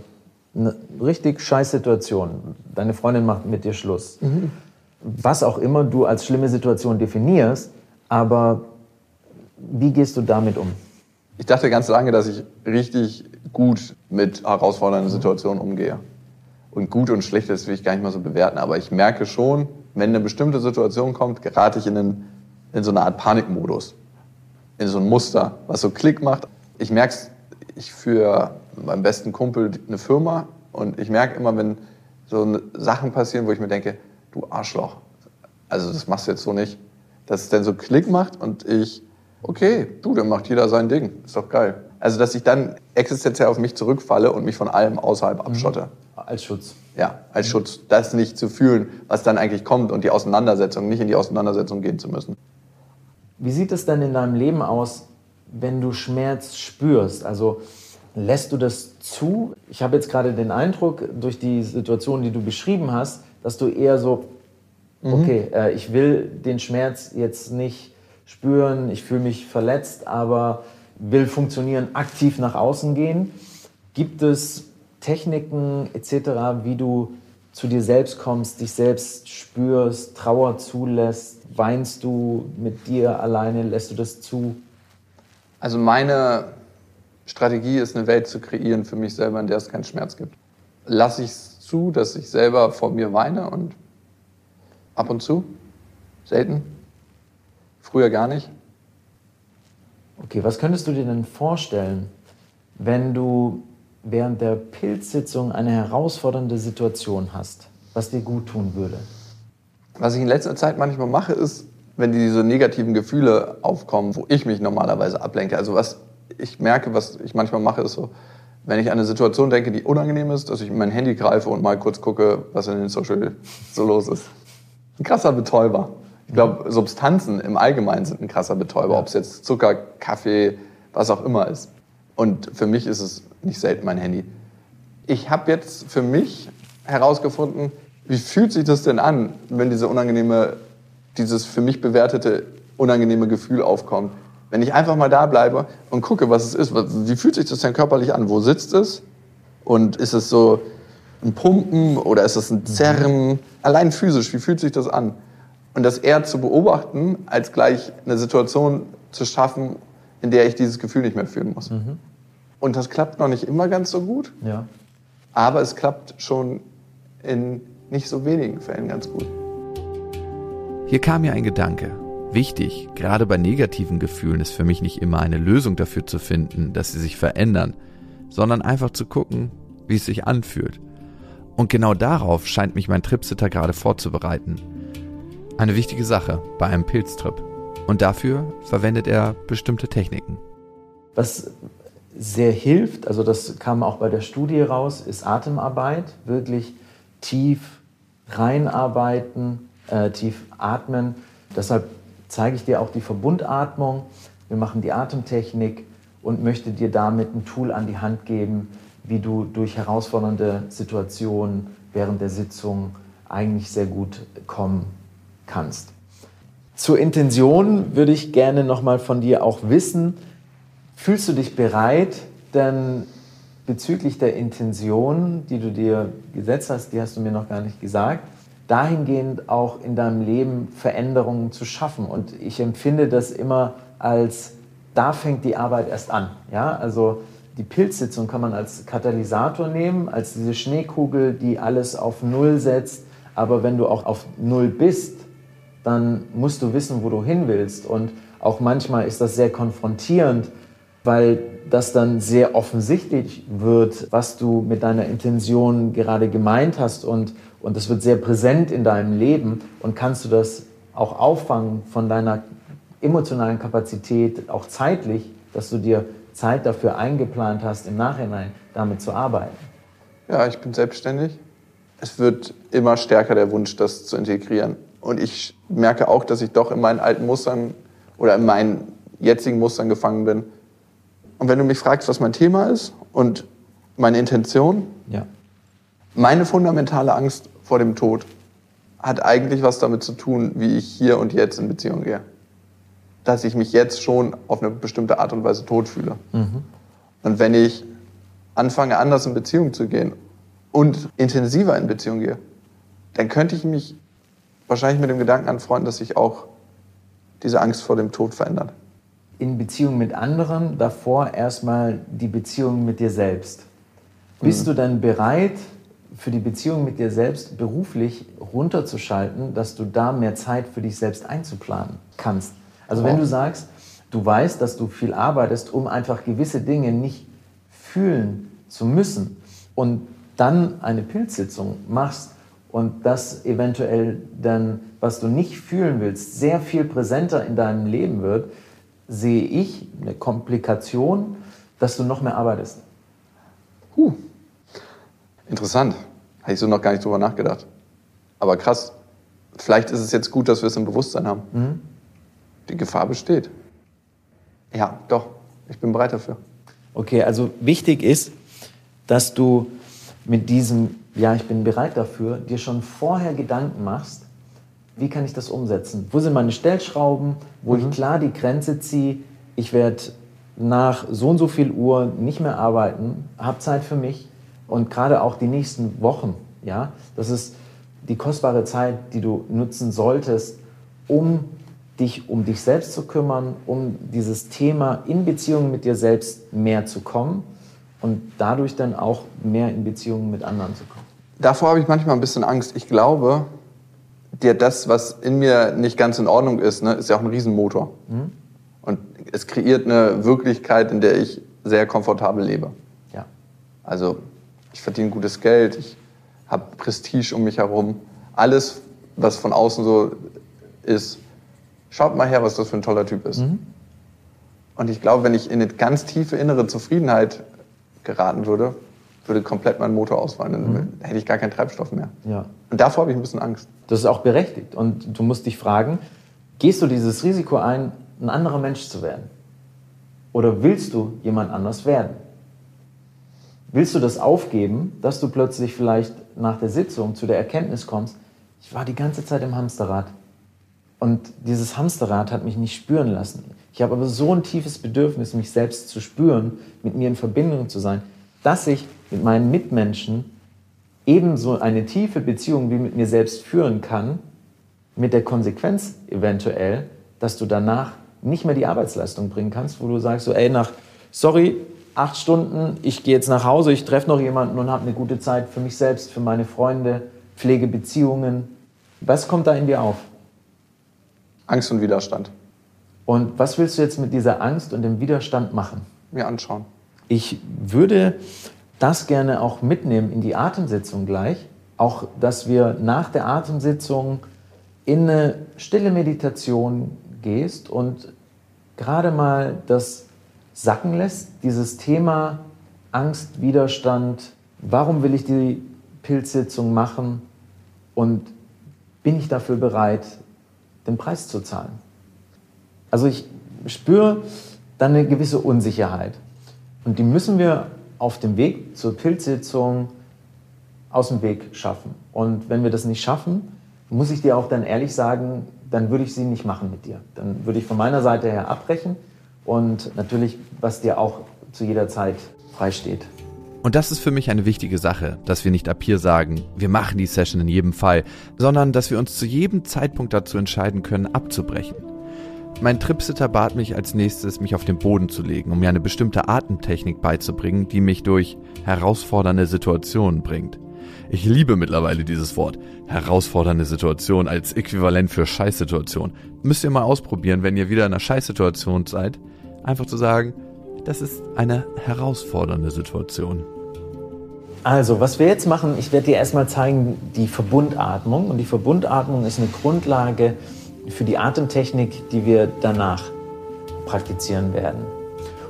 eine richtig scheiß Situation, deine Freundin macht mit dir Schluss, was auch immer du als schlimme Situation definierst, Aber wie gehst du damit um? Ich dachte ganz lange, dass ich richtig gut mit herausfordernden Situationen umgehe. Und gut und schlecht, das will ich gar nicht mal so bewerten. Aber ich merke schon, wenn eine bestimmte Situation kommt, gerate ich in, einen, in so eine Art Panikmodus. In so ein Muster, was so Klick macht. Ich merke es, ich für meinen besten Kumpel eine Firma und ich merke immer, wenn so Sachen passieren, wo ich mir denke, du Arschloch, also das machst du jetzt so nicht, dass es dann so Klick macht und ich, okay, du, dann macht jeder sein Ding, ist doch geil. Also dass ich dann existenziell auf mich zurückfalle und mich von allem außerhalb mhm. abschotte. Als Schutz. Ja, als Schutz. Das nicht zu fühlen, was dann eigentlich kommt und die Auseinandersetzung, nicht in die Auseinandersetzung gehen zu müssen. Wie sieht es denn in deinem Leben aus, wenn du Schmerz spürst? Also lässt du das zu? Ich habe jetzt gerade den Eindruck, durch die Situation, die du beschrieben hast, dass du eher so, mhm. okay, äh, ich will den Schmerz jetzt nicht spüren, ich fühle mich verletzt, aber will funktionieren, aktiv nach außen gehen. Gibt es Techniken etc., wie du zu dir selbst kommst, dich selbst spürst, Trauer zulässt? Weinst du mit dir alleine? Lässt du das zu? Also meine Strategie ist, eine Welt zu kreieren für mich selber, in der es keinen Schmerz gibt. Lasse ich es zu, dass ich selber vor mir weine und ab und zu? Selten? Früher gar nicht? Okay, was könntest du dir denn vorstellen, wenn du während der Pilzsitzung eine herausfordernde Situation hast, was dir gut tun würde? Was ich in letzter Zeit manchmal mache, ist, wenn diese negativen Gefühle aufkommen, wo ich mich normalerweise ablenke. Also was ich merke, was ich manchmal mache, ist so, wenn ich an eine Situation denke, die unangenehm ist, dass ich mein Handy greife und mal kurz gucke, was in den Social so los ist. Ein krasser Betäuber. Ich glaube, Substanzen im Allgemeinen sind ein krasser Betäuber, ja. ob es jetzt Zucker, Kaffee, was auch immer ist. Und für mich ist es nicht selten mein Handy. Ich habe jetzt für mich herausgefunden, wie fühlt sich das denn an, wenn diese unangenehme, dieses für mich bewertete unangenehme Gefühl aufkommt. Wenn ich einfach mal da bleibe und gucke, was es ist, wie fühlt sich das denn körperlich an? Wo sitzt es? Und ist es so ein Pumpen oder ist es ein Zerren? Allein physisch, wie fühlt sich das an? Und das eher zu beobachten, als gleich eine Situation zu schaffen, in der ich dieses Gefühl nicht mehr fühlen muss. Mhm. Und das klappt noch nicht immer ganz so gut. Ja. Aber es klappt schon in nicht so wenigen Fällen ganz gut. Hier kam mir ein Gedanke. Wichtig, gerade bei negativen Gefühlen ist für mich nicht immer eine Lösung dafür zu finden, dass sie sich verändern, sondern einfach zu gucken, wie es sich anfühlt. Und genau darauf scheint mich mein Tripsitter gerade vorzubereiten. Eine wichtige Sache bei einem Pilztrip. Und dafür verwendet er bestimmte Techniken. Was sehr hilft, also das kam auch bei der Studie raus, ist Atemarbeit. Wirklich tief reinarbeiten, äh, tief atmen. Deshalb zeige ich dir auch die Verbundatmung. Wir machen die Atemtechnik und möchte dir damit ein Tool an die Hand geben, wie du durch herausfordernde Situationen während der Sitzung eigentlich sehr gut kommen kannst. Zur Intention würde ich gerne nochmal von dir auch wissen, fühlst du dich bereit, denn bezüglich der Intention, die du dir gesetzt hast, die hast du mir noch gar nicht gesagt, dahingehend auch in deinem Leben Veränderungen zu schaffen. Und ich empfinde das immer als, da fängt die Arbeit erst an. Ja, also die Pilzsitzung kann man als Katalysator nehmen, als diese Schneekugel, die alles auf Null setzt. Aber wenn du auch auf Null bist, dann musst du wissen, wo du hin willst. Und auch manchmal ist das sehr konfrontierend, weil das dann sehr offensichtlich wird, was du mit deiner Intention gerade gemeint hast und, und das wird sehr präsent in deinem Leben und kannst du das auch auffangen von deiner emotionalen Kapazität, auch zeitlich, dass du dir Zeit dafür eingeplant hast, im Nachhinein damit zu arbeiten. Ja, ich bin selbstständig. Es wird immer stärker der Wunsch, das zu integrieren. Und ich merke auch, dass ich doch in meinen alten Mustern oder in meinen jetzigen Mustern gefangen bin. Und wenn du mich fragst, was mein Thema ist und meine Intention, ja. Meine fundamentale Angst vor dem Tod hat eigentlich was damit zu tun, wie ich hier und jetzt in Beziehung gehe. Dass ich mich jetzt schon auf eine bestimmte Art und Weise tot fühle. Mhm. Und wenn ich anfange, anders in Beziehung zu gehen und intensiver in Beziehung gehe, dann könnte ich mich wahrscheinlich mit dem Gedanken anfreunden, dass ich auch diese Angst vor dem Tod verändert? In Beziehung mit anderen, davor erstmal die Beziehung mit dir selbst. Bist du dann bereit, für die Beziehung mit dir selbst beruflich runterzuschalten, dass du da mehr Zeit für dich selbst einzuplanen kannst? Also wenn Wow. du sagst, du weißt, dass du viel arbeitest, um einfach gewisse Dinge nicht fühlen zu müssen und dann eine Pilzsitzung machst und das eventuell dann, was du nicht fühlen willst, sehr viel präsenter in deinem Leben wird, sehe ich eine Komplikation, dass du noch mehr arbeitest. Interessant. Habe ich so noch gar nicht drüber nachgedacht. Aber krass. Vielleicht ist es jetzt gut, dass wir es im Bewusstsein haben. Die Gefahr besteht. Ja, doch. Ich bin bereit dafür. Okay, also wichtig ist, dass du mit diesem, ja, ich bin bereit dafür, dir schon vorher Gedanken machst, wie kann ich das umsetzen? Wo sind meine Stellschrauben, wo ich klar die Grenze ziehe, ich werde nach so und so viel Uhr nicht mehr arbeiten, habe Zeit für mich und gerade auch die nächsten Wochen, ja, das ist die kostbare Zeit, die du nutzen solltest, um dich um dich selbst zu kümmern, um dieses Thema in Beziehung mit dir selbst mehr zu kommen und dadurch dann auch mehr in Beziehungen mit anderen zu kommen. Davor habe ich manchmal ein bisschen Angst. Ich glaube, dir das, was in mir nicht ganz in Ordnung ist, ne, ist ja auch ein Riesenmotor. Und es kreiert eine Wirklichkeit, in der ich sehr komfortabel lebe. Ja. Also ich verdiene gutes Geld, ich habe Prestige um mich herum. Alles, was von außen so ist, schaut mal her, was das für ein toller Typ ist. Und ich glaube, wenn ich in eine ganz tiefe innere Zufriedenheit geraten würde, würde komplett mein Motor ausfallen. Dann hätte ich gar keinen Treibstoff mehr. Ja. Und davor habe ich ein bisschen Angst. Das ist auch berechtigt. Und du musst dich fragen, gehst du dieses Risiko ein, ein anderer Mensch zu werden? Oder willst du jemand anders werden? Willst du das aufgeben, dass du plötzlich vielleicht nach der Sitzung zu der Erkenntnis kommst, ich war die ganze Zeit im Hamsterrad und dieses Hamsterrad hat mich nicht spüren lassen. Ich habe aber so ein tiefes Bedürfnis, mich selbst zu spüren, mit mir in Verbindung zu sein, dass ich mit meinen Mitmenschen ebenso eine tiefe Beziehung wie mit mir selbst führen kann, mit der Konsequenz eventuell, dass du danach nicht mehr die Arbeitsleistung bringen kannst, wo du sagst, so, ey, nach, sorry, acht Stunden, ich gehe jetzt nach Hause, ich treffe noch jemanden und habe eine gute Zeit für mich selbst, für meine Freunde, pflege Beziehungen. Was kommt da in dir auf? Angst und Widerstand. Und was willst du jetzt mit dieser Angst und dem Widerstand machen? Mir anschauen. Ich würde das gerne auch mitnehmen in die Atemsitzung gleich. Auch, dass wir nach der Atemsitzung in eine stille Meditation gehst und gerade mal das sacken lässt, dieses Thema Angst, Widerstand, warum will ich die Pilzsitzung machen und bin ich dafür bereit, den Preis zu zahlen? Also ich spüre dann eine gewisse Unsicherheit. Und die müssen wir auf dem Weg zur Pilzsitzung aus dem Weg schaffen. Und wenn wir das nicht schaffen, muss ich dir auch dann ehrlich sagen, dann würde ich sie nicht machen mit dir. Dann würde ich von meiner Seite her abbrechen und natürlich, was dir auch zu jeder Zeit freisteht. Und das ist für mich eine wichtige Sache, dass wir nicht ab hier sagen, wir machen die Session in jedem Fall, sondern dass wir uns zu jedem Zeitpunkt dazu entscheiden können, abzubrechen. Mein Tripsitter bat mich als nächstes, mich auf den Boden zu legen, um mir eine bestimmte Atemtechnik beizubringen, die mich durch herausfordernde Situationen bringt. Ich liebe mittlerweile dieses Wort. Herausfordernde Situation als Äquivalent für Scheißsituation. Müsst ihr mal ausprobieren, wenn ihr wieder in einer Scheißsituation seid. Einfach zu sagen, das ist eine herausfordernde Situation. Also, was wir jetzt machen, ich werde dir erstmal zeigen die Verbundatmung. Und die Verbundatmung ist eine Grundlage für die Atemtechnik, die wir danach praktizieren werden.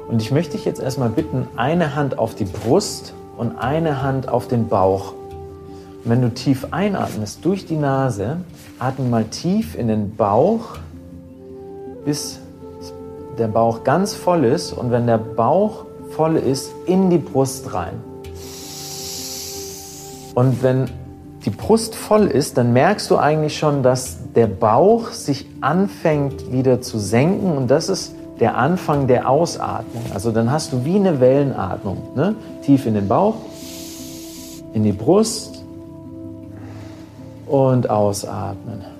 Und ich möchte dich jetzt erstmal bitten, eine Hand auf die Brust und eine Hand auf den Bauch. Wenn du tief einatmest durch die Nase, atme mal tief in den Bauch, bis der Bauch ganz voll ist. Und wenn der Bauch voll ist, in die Brust rein. Und wenn die Brust voll ist, dann merkst du eigentlich schon, dass der Bauch sich anfängt wieder zu senken und das ist der Anfang der Ausatmung. Also dann hast du wie eine Wellenatmung. Ne? Tief in den Bauch, in die Brust und ausatmen.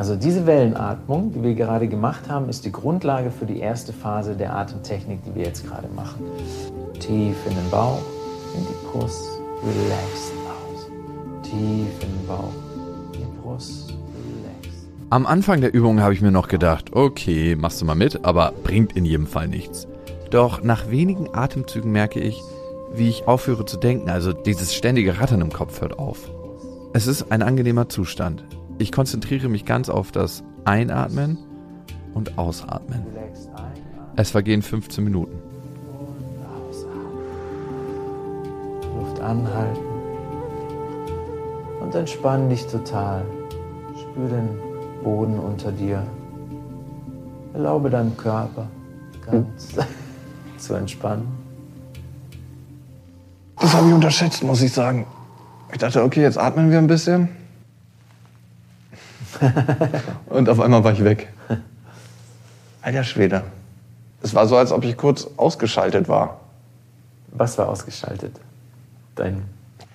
Also diese Wellenatmung, die wir gerade gemacht haben, ist die Grundlage für die erste Phase der Atemtechnik, die wir jetzt gerade machen. Tief in den Bauch, in die Brust, relaxed aus. Tief in den Bauch, in die Brust, relaxed. Am Anfang der Übung habe ich mir noch gedacht, okay, machst du mal mit, aber bringt in jedem Fall nichts. Doch nach wenigen Atemzügen merke ich, wie ich aufhöre zu denken, also dieses ständige Rattern im Kopf hört auf. Es ist ein angenehmer Zustand. Ich konzentriere mich ganz auf das Einatmen und Ausatmen. Es vergehen 15 Minuten. Luft anhalten und entspann dich total. Spür den Boden unter dir. Erlaube deinem Körper ganz <laughs> zu entspannen. Das habe ich unterschätzt, muss ich sagen. Ich dachte, okay, jetzt atmen wir ein bisschen. Und auf einmal war ich weg. Alter Schwede. Es war so, als ob ich kurz ausgeschaltet war. Was war ausgeschaltet? Dein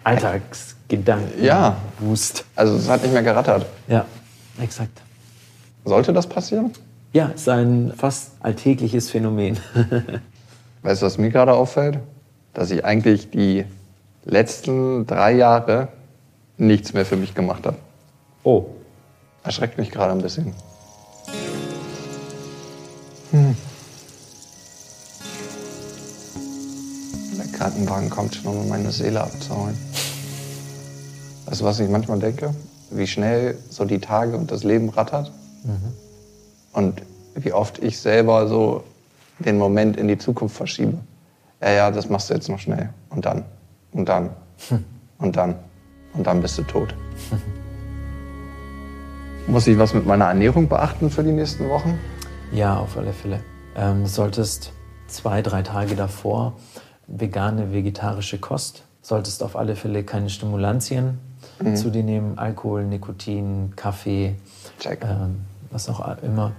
Alltagsgedanken. Ja. Wust. Also es hat nicht mehr gerattert. Ja, exakt. Sollte das passieren? Ja, ist ein fast alltägliches Phänomen. <laughs> Weißt du, was mir gerade auffällt? Dass ich eigentlich die letzten drei Jahre nichts mehr für mich gemacht habe. Oh, Erschreckt mich gerade ein bisschen. Hm. Der Krankenwagen kommt schon, um meine Seele abzuholen. Weißt du, was ich manchmal denke? Wie schnell so die Tage und das Leben rattert. Und wie oft ich selber so den Moment in die Zukunft verschiebe. Ja, ja, das machst du jetzt noch schnell. Und dann. Und dann. Und dann. Und dann bist du tot. <laughs> Muss ich was mit meiner Ernährung beachten für die nächsten Wochen? Ja, auf alle Fälle. Ähm, du solltest zwei, drei Tage davor vegane, vegetarische Kost. Solltest auf alle Fälle keine Stimulantien zu dir nehmen. Alkohol, Nikotin, Kaffee, Check. ähm, was auch immer.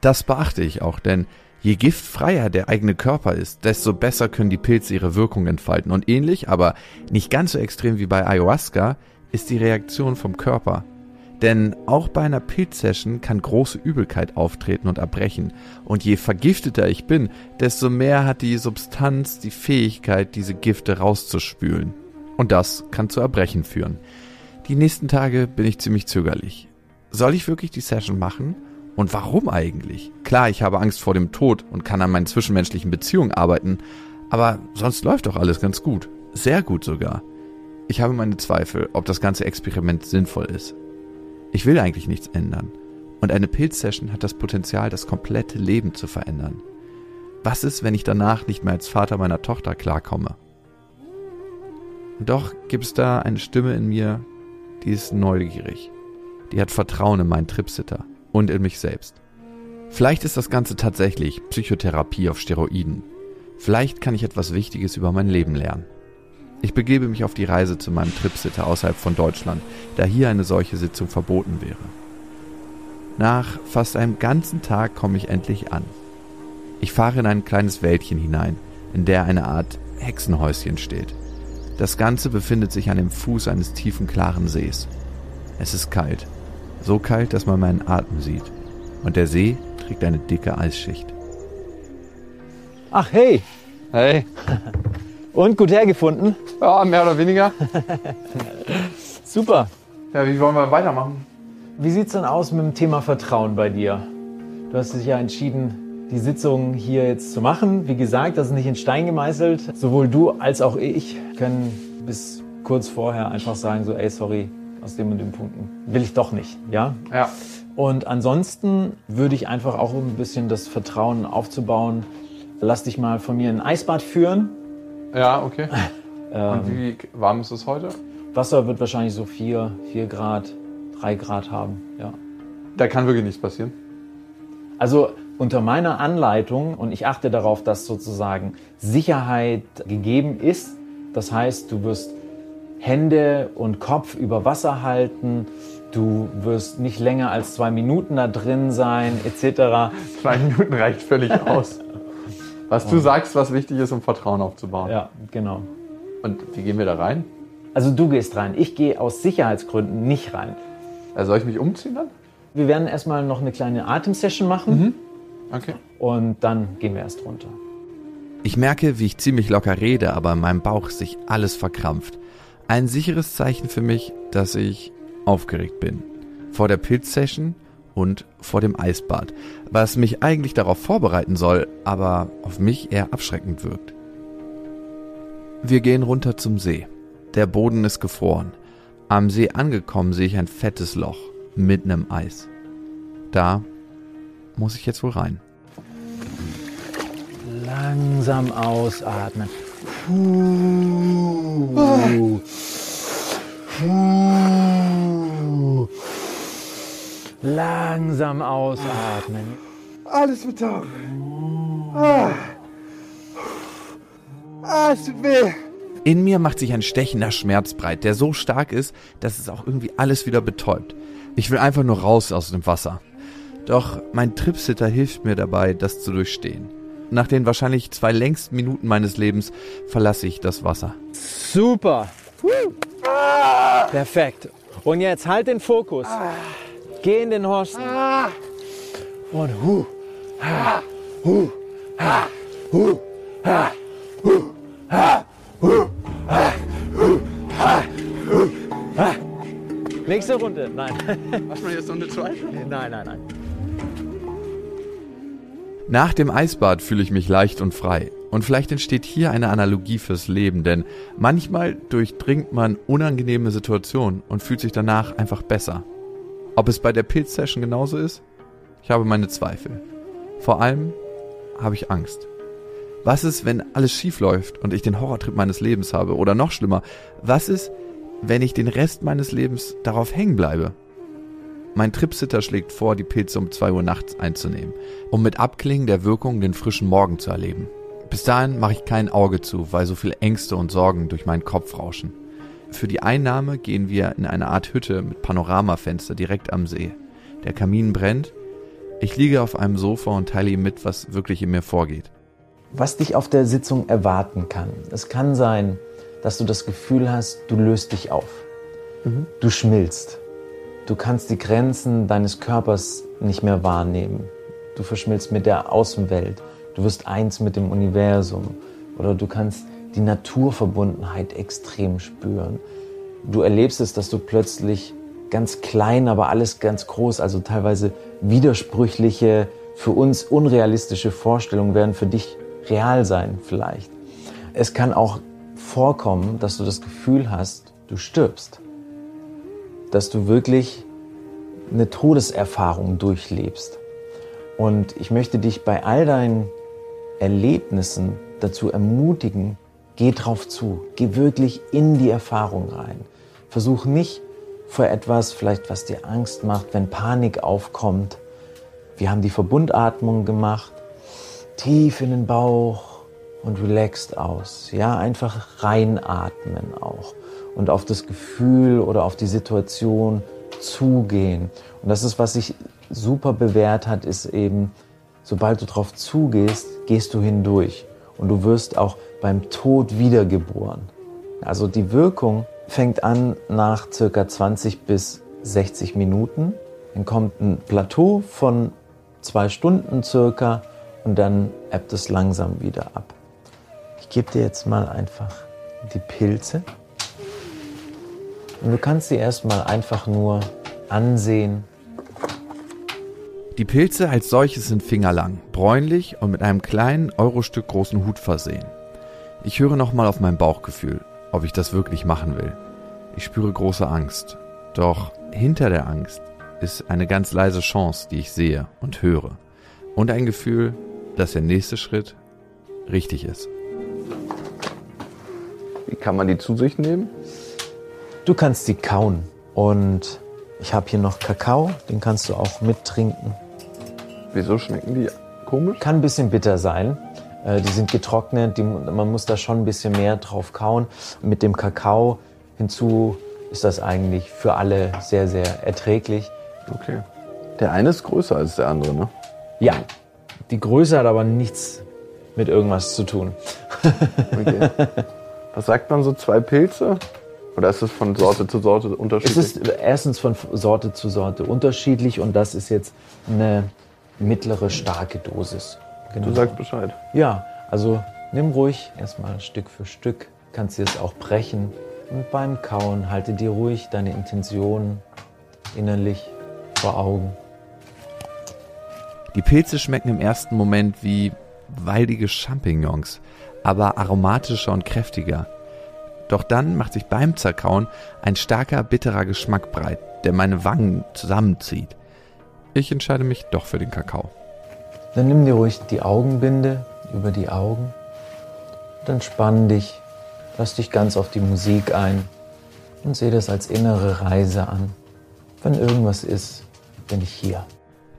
Das beachte ich auch, denn je giftfreier der eigene Körper ist, desto besser können die Pilze ihre Wirkung entfalten. Und ähnlich, aber nicht ganz so extrem wie bei Ayahuasca, ist die Reaktion vom Körper. Denn auch bei einer Pilzsession kann große Übelkeit auftreten und erbrechen. Und je vergifteter ich bin, desto mehr hat die Substanz die Fähigkeit, diese Gifte rauszuspülen. Und das kann zu Erbrechen führen. Die nächsten Tage bin ich ziemlich zögerlich. Soll ich wirklich die Session machen? Und warum eigentlich? Klar, ich habe Angst vor dem Tod und kann an meinen zwischenmenschlichen Beziehungen arbeiten, aber sonst läuft doch alles ganz gut. Sehr gut sogar. Ich habe meine Zweifel, ob das ganze Experiment sinnvoll ist. Ich will eigentlich nichts ändern. Und eine Pilzsession hat das Potenzial, das komplette Leben zu verändern. Was ist, wenn ich danach nicht mehr als Vater meiner Tochter klarkomme? Und doch gibt es da eine Stimme in mir, die ist neugierig. Die hat Vertrauen in meinen Tripsitter und in mich selbst. Vielleicht ist das Ganze tatsächlich Psychotherapie auf Steroiden. Vielleicht kann ich etwas Wichtiges über mein Leben lernen. Ich begebe mich auf die Reise zu meinem Tripsitter außerhalb von Deutschland, da hier eine solche Sitzung verboten wäre. Nach fast einem ganzen Tag komme ich endlich an. Ich fahre in ein kleines Wäldchen hinein, in der eine Art Hexenhäuschen steht. Das Ganze befindet sich an dem Fuß eines tiefen, klaren Sees. Es ist kalt, so kalt, dass man meinen Atem sieht. Und der See trägt eine dicke Eisschicht. Ach hey, Hey. <laughs> und gut hergefunden. Ja, mehr oder weniger. <laughs> Super. Ja, wie wollen wir weitermachen? Wie sieht's denn aus mit dem Thema Vertrauen bei dir? Du hast dich ja entschieden, die Sitzung hier jetzt zu machen. Wie gesagt, das ist nicht in Stein gemeißelt. Sowohl du als auch ich können bis kurz vorher einfach sagen, so, ey, sorry, aus dem und dem Punkten will ich doch nicht, ja? Ja. Und ansonsten würde ich einfach auch um ein bisschen das Vertrauen aufzubauen, lass dich mal von mir in ein Eisbad führen. Ja, okay. Ähm, Und wie warm ist es heute? Wasser wird wahrscheinlich so 4, 4 Grad, 3 Grad haben, ja. Da kann wirklich nichts passieren. Also unter meiner Anleitung und ich achte darauf, dass sozusagen Sicherheit gegeben ist. Das heißt, du wirst Hände und Kopf über Wasser halten, du wirst nicht länger als zwei Minuten da drin sein, etc. Zwei Minuten reicht völlig aus. <laughs> Was du sagst, was wichtig ist, um Vertrauen aufzubauen. Ja, genau. Und wie gehen wir da rein? Also du gehst rein. Ich gehe aus Sicherheitsgründen nicht rein. Also soll ich mich umziehen dann? Wir werden erstmal noch eine kleine Atemsession machen Okay. und dann gehen wir erst runter. Ich merke, wie ich ziemlich locker rede, aber in meinem Bauch sich alles verkrampft. Ein sicheres Zeichen für mich, dass ich aufgeregt bin. Vor der Pilzsession und vor dem Eisbad, was mich eigentlich darauf vorbereiten soll, aber auf mich eher abschreckend wirkt. Wir gehen runter zum See. Der Boden ist gefroren. Am See angekommen sehe ich ein fettes Loch mitten im Eis. Da muss ich jetzt wohl rein. Langsam ausatmen. Puh. Puh. Langsam ausatmen. Alles wird taub. Ah. Ah, es tut weh. In mir macht sich ein stechender Schmerz breit, der so stark ist, dass es auch irgendwie alles wieder betäubt. Ich will einfach nur raus aus dem Wasser. Doch mein Tripsitter hilft mir dabei, das zu durchstehen. Nach den wahrscheinlich zwei längsten Minuten meines Lebens verlasse ich das Wasser. Super. Perfekt. Und jetzt halt den Fokus. Geh in den Horsten. Und hu. Ha, hu. Ha, hu. Ha, hu. Ha, hu. Ha, hu. Ha, hu. Ha. Nächste Runde. Nein. Machst du jetzt noch eine zweite? Nein, nein, nein. Nach dem Eisbad fühle ich mich leicht und frei. Und vielleicht entsteht hier eine Analogie fürs Leben, denn manchmal durchdringt man unangenehme Situationen und fühlt sich danach einfach besser. Ob es bei der Pilz-Session genauso ist? Ich habe meine Zweifel. Vor allem habe ich Angst. Was ist, wenn alles schief läuft und ich den Horrortrip meines Lebens habe? Oder noch schlimmer, was ist, wenn ich den Rest meines Lebens darauf hängen bleibe? Mein Tripsitter schlägt vor, die Pilze um 2 Uhr nachts einzunehmen, um mit Abklingen der Wirkung den frischen Morgen zu erleben. Bis dahin mache ich kein Auge zu, weil so viele Ängste und Sorgen durch meinen Kopf rauschen. Für die Einnahme gehen wir in eine Art Hütte mit Panoramafenster direkt am See. Der Kamin brennt. Ich liege auf einem Sofa und teile ihm mit, was wirklich in mir vorgeht. was dich auf der Sitzung erwarten kann. Es kann sein, dass du das Gefühl hast, du löst dich auf. Du schmilzt. Du kannst die Grenzen deines Körpers nicht mehr wahrnehmen. Du verschmilzt mit der Außenwelt. Du wirst eins mit dem Universum. Oder du kannst die Naturverbundenheit extrem spüren. Du erlebst es, dass du plötzlich ganz klein, aber alles ganz groß, also teilweise widersprüchliche, für uns unrealistische Vorstellungen werden für dich real sein vielleicht. Es kann auch vorkommen, dass du das Gefühl hast, du stirbst. Dass du wirklich eine Todeserfahrung durchlebst. Und ich möchte dich bei all deinen Erlebnissen dazu ermutigen, geh drauf zu, geh wirklich in die Erfahrung rein. Versuch nicht vor etwas, vielleicht was dir Angst macht, wenn Panik aufkommt. Wir haben die Verbundatmung gemacht, tief in den Bauch und relaxed aus. Ja, einfach reinatmen auch und auf das Gefühl oder auf die Situation zugehen. Und das ist, was sich super bewährt hat, ist eben, sobald du drauf zugehst, gehst du hindurch. Und du wirst auch beim Tod wiedergeboren. Also die Wirkung fängt an nach circa 20 bis 60 Minuten. Dann kommt ein Plateau von zwei Stunden circa und dann ebbt es langsam wieder ab. Ich gebe dir jetzt mal einfach die Pilze. Und du kannst sie erstmal einfach nur ansehen. Die Pilze als solches sind fingerlang, bräunlich und mit einem kleinen Eurostück großen Hut versehen. Ich höre nochmal auf mein Bauchgefühl, ob ich das wirklich machen will. Ich spüre große Angst. Doch hinter der Angst ist eine ganz leise Chance, die ich sehe und höre. Und ein Gefühl, dass der nächste Schritt richtig ist. Wie kann man die zu sich nehmen? Du kannst sie kauen. Und ich habe hier noch Kakao, den kannst du auch mittrinken. Wieso schmecken die komisch? Kann ein bisschen bitter sein. Äh, Die sind getrocknet, die, man muss da schon ein bisschen mehr drauf kauen. Mit dem Kakao hinzu ist das eigentlich für alle sehr, sehr erträglich. Okay. Der eine ist größer als der andere, ne? Ja, die Größe hat aber nichts mit irgendwas zu tun. <laughs> Okay. Was sagt man so? Zwei Pilze? Oder ist es von Sorte zu Sorte Es unterschiedlich? ist erstens von Sorte zu Sorte unterschiedlich und das ist jetzt eine mittlere, starke Dosis. Genau. du sagst Bescheid. Ja, also nimm ruhig erstmal Stück für Stück, kannst dir es auch brechen. Und beim Kauen halte dir ruhig deine Intention innerlich vor Augen. Die Pilze schmecken im ersten Moment wie waldige Champignons, aber aromatischer und kräftiger. Doch dann macht sich beim Zerkauen ein starker, bitterer Geschmack breit, der meine Wangen zusammenzieht. Ich entscheide mich doch für den Kakao. Dann nimm dir ruhig die Augenbinde über die Augen. Dann spann dich, lass dich ganz auf die Musik ein und sehe das als innere Reise an. Wenn irgendwas ist, bin ich hier.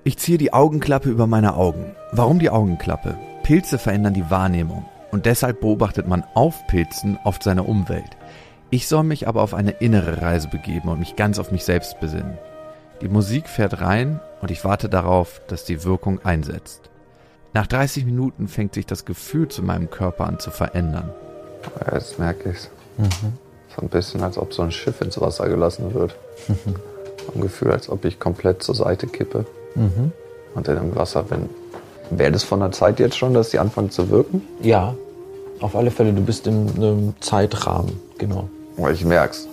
Ich ziehe die Augenklappe über meine Augen. Warum die Augenklappe? Pilze verändern die Wahrnehmung und deshalb beobachtet man auf Pilzen oft seine Umwelt. Ich soll mich aber auf eine innere Reise begeben und mich ganz auf mich selbst besinnen. Die Musik fährt rein und ich warte darauf, dass die Wirkung einsetzt. Nach 30 Minuten fängt sich das Gefühl zu meinem Körper an zu verändern. Ja, jetzt merke ich's. So ein bisschen, als ob so ein Schiff ins Wasser gelassen wird. Ein Gefühl, als ob ich komplett zur Seite kippe und dann im Wasser bin. Wäre das von der Zeit jetzt schon, dass die anfangen zu wirken? Ja, auf alle Fälle, du bist in einem Zeitrahmen, genau. Oh, ich merk's.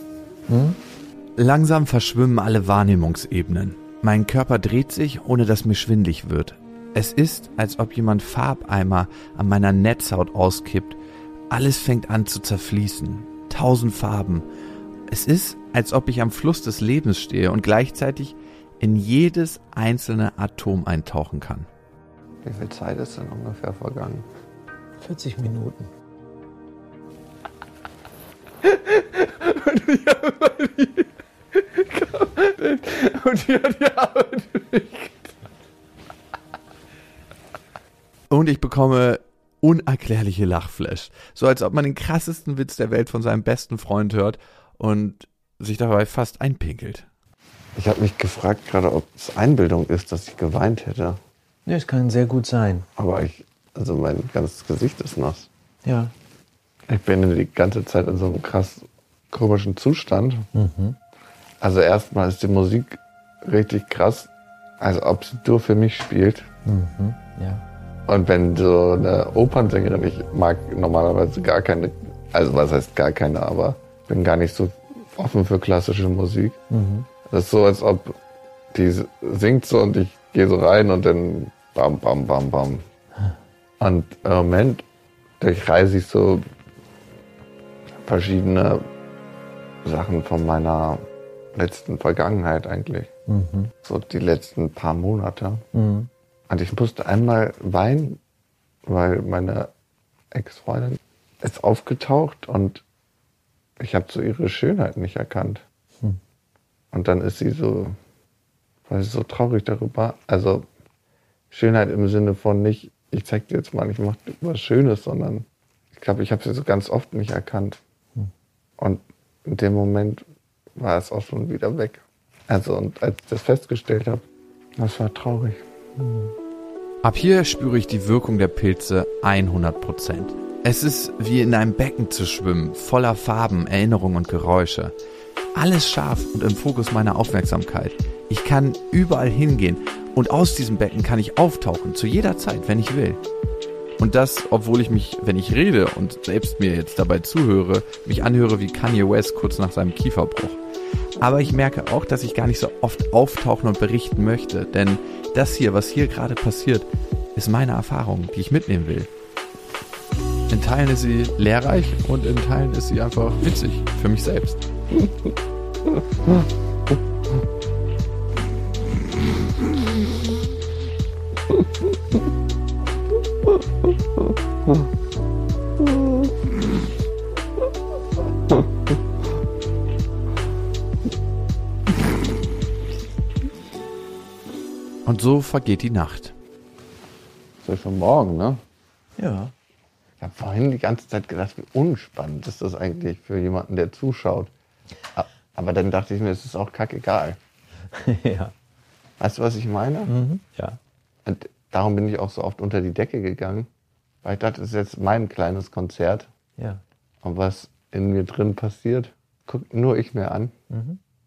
Langsam verschwimmen alle Wahrnehmungsebenen. Mein Körper dreht sich, ohne dass mir schwindlig wird. Es ist, als ob jemand Farbeimer an meiner Netzhaut auskippt. Alles fängt an zu zerfließen. Tausend Farben. Es ist, als ob ich am Fluss des Lebens stehe und gleichzeitig in jedes einzelne Atom eintauchen kann. Wie viel Zeit ist denn ungefähr vergangen? 40 Minuten. <laughs> <laughs> <laughs> Und die hat die Arbeit Und ich bekomme unerklärliche Lachflash. So als ob man den krassesten Witz der Welt von seinem besten Freund hört und sich dabei fast einpinkelt. Ich habe mich gefragt gerade, ob es Einbildung ist, dass ich geweint hätte. Ja, es kann sehr gut sein. Aber ich, also mein ganzes Gesicht ist nass. Ja. Ich bin die ganze Zeit in so einem krass komischen Zustand. Also erstmal ist die Musik richtig krass, als ob sie nur für mich spielt. Ja. Und wenn so eine Opernsängerin, ich mag normalerweise gar keine, also was heißt gar keine, aber bin gar nicht so offen für klassische Musik. Das ist so, als ob die singt so und ich gehe so rein und dann bam, bam, bam, bam. Und im Moment durchreise ich so verschiedene Sachen von meiner letzten Vergangenheit eigentlich. So die letzten paar Monate. Und ich musste einmal weinen, weil meine Ex-Freundin ist aufgetaucht und ich habe so ihre Schönheit nicht erkannt. Und dann ist sie so, war sie so traurig darüber. Also Schönheit im Sinne von nicht, ich zeig dir jetzt mal, ich mache was Schönes, sondern ich glaube, ich habe sie so ganz oft nicht erkannt. Und in dem Moment war es auch schon wieder weg. Also und als ich das festgestellt habe, das war traurig. Ab hier spüre ich die Wirkung der Pilze 100%. Es ist wie in einem Becken zu schwimmen, voller Farben, Erinnerungen und Geräusche. Alles scharf und im Fokus meiner Aufmerksamkeit. Ich kann überall hingehen und aus diesem Becken kann ich auftauchen, zu jeder Zeit, wenn ich will. Und das, obwohl ich mich, wenn ich rede und selbst mir jetzt dabei zuhöre, mich anhöre wie Kanye West kurz nach seinem Kieferbruch. Aber ich merke auch, dass ich gar nicht so oft auftauchen und berichten möchte, denn das hier, was hier gerade passiert, ist meine Erfahrung, die ich mitnehmen will. In Teilen ist sie lehrreich und in Teilen ist sie einfach witzig für mich selbst. <laughs> Und so vergeht die Nacht. Ist schon morgen, ne? Ja. Ich habe vorhin die ganze Zeit gedacht, wie unspannend ist das eigentlich für jemanden, der zuschaut. Aber dann dachte ich mir, es ist auch kackegal. <laughs> ja. Weißt du, was ich meine? Mhm. Ja. Und darum bin ich auch so oft unter die Decke gegangen, weil ich dachte, das ist jetzt mein kleines Konzert. Ja. Und was in mir drin passiert, guckt nur ich mir an.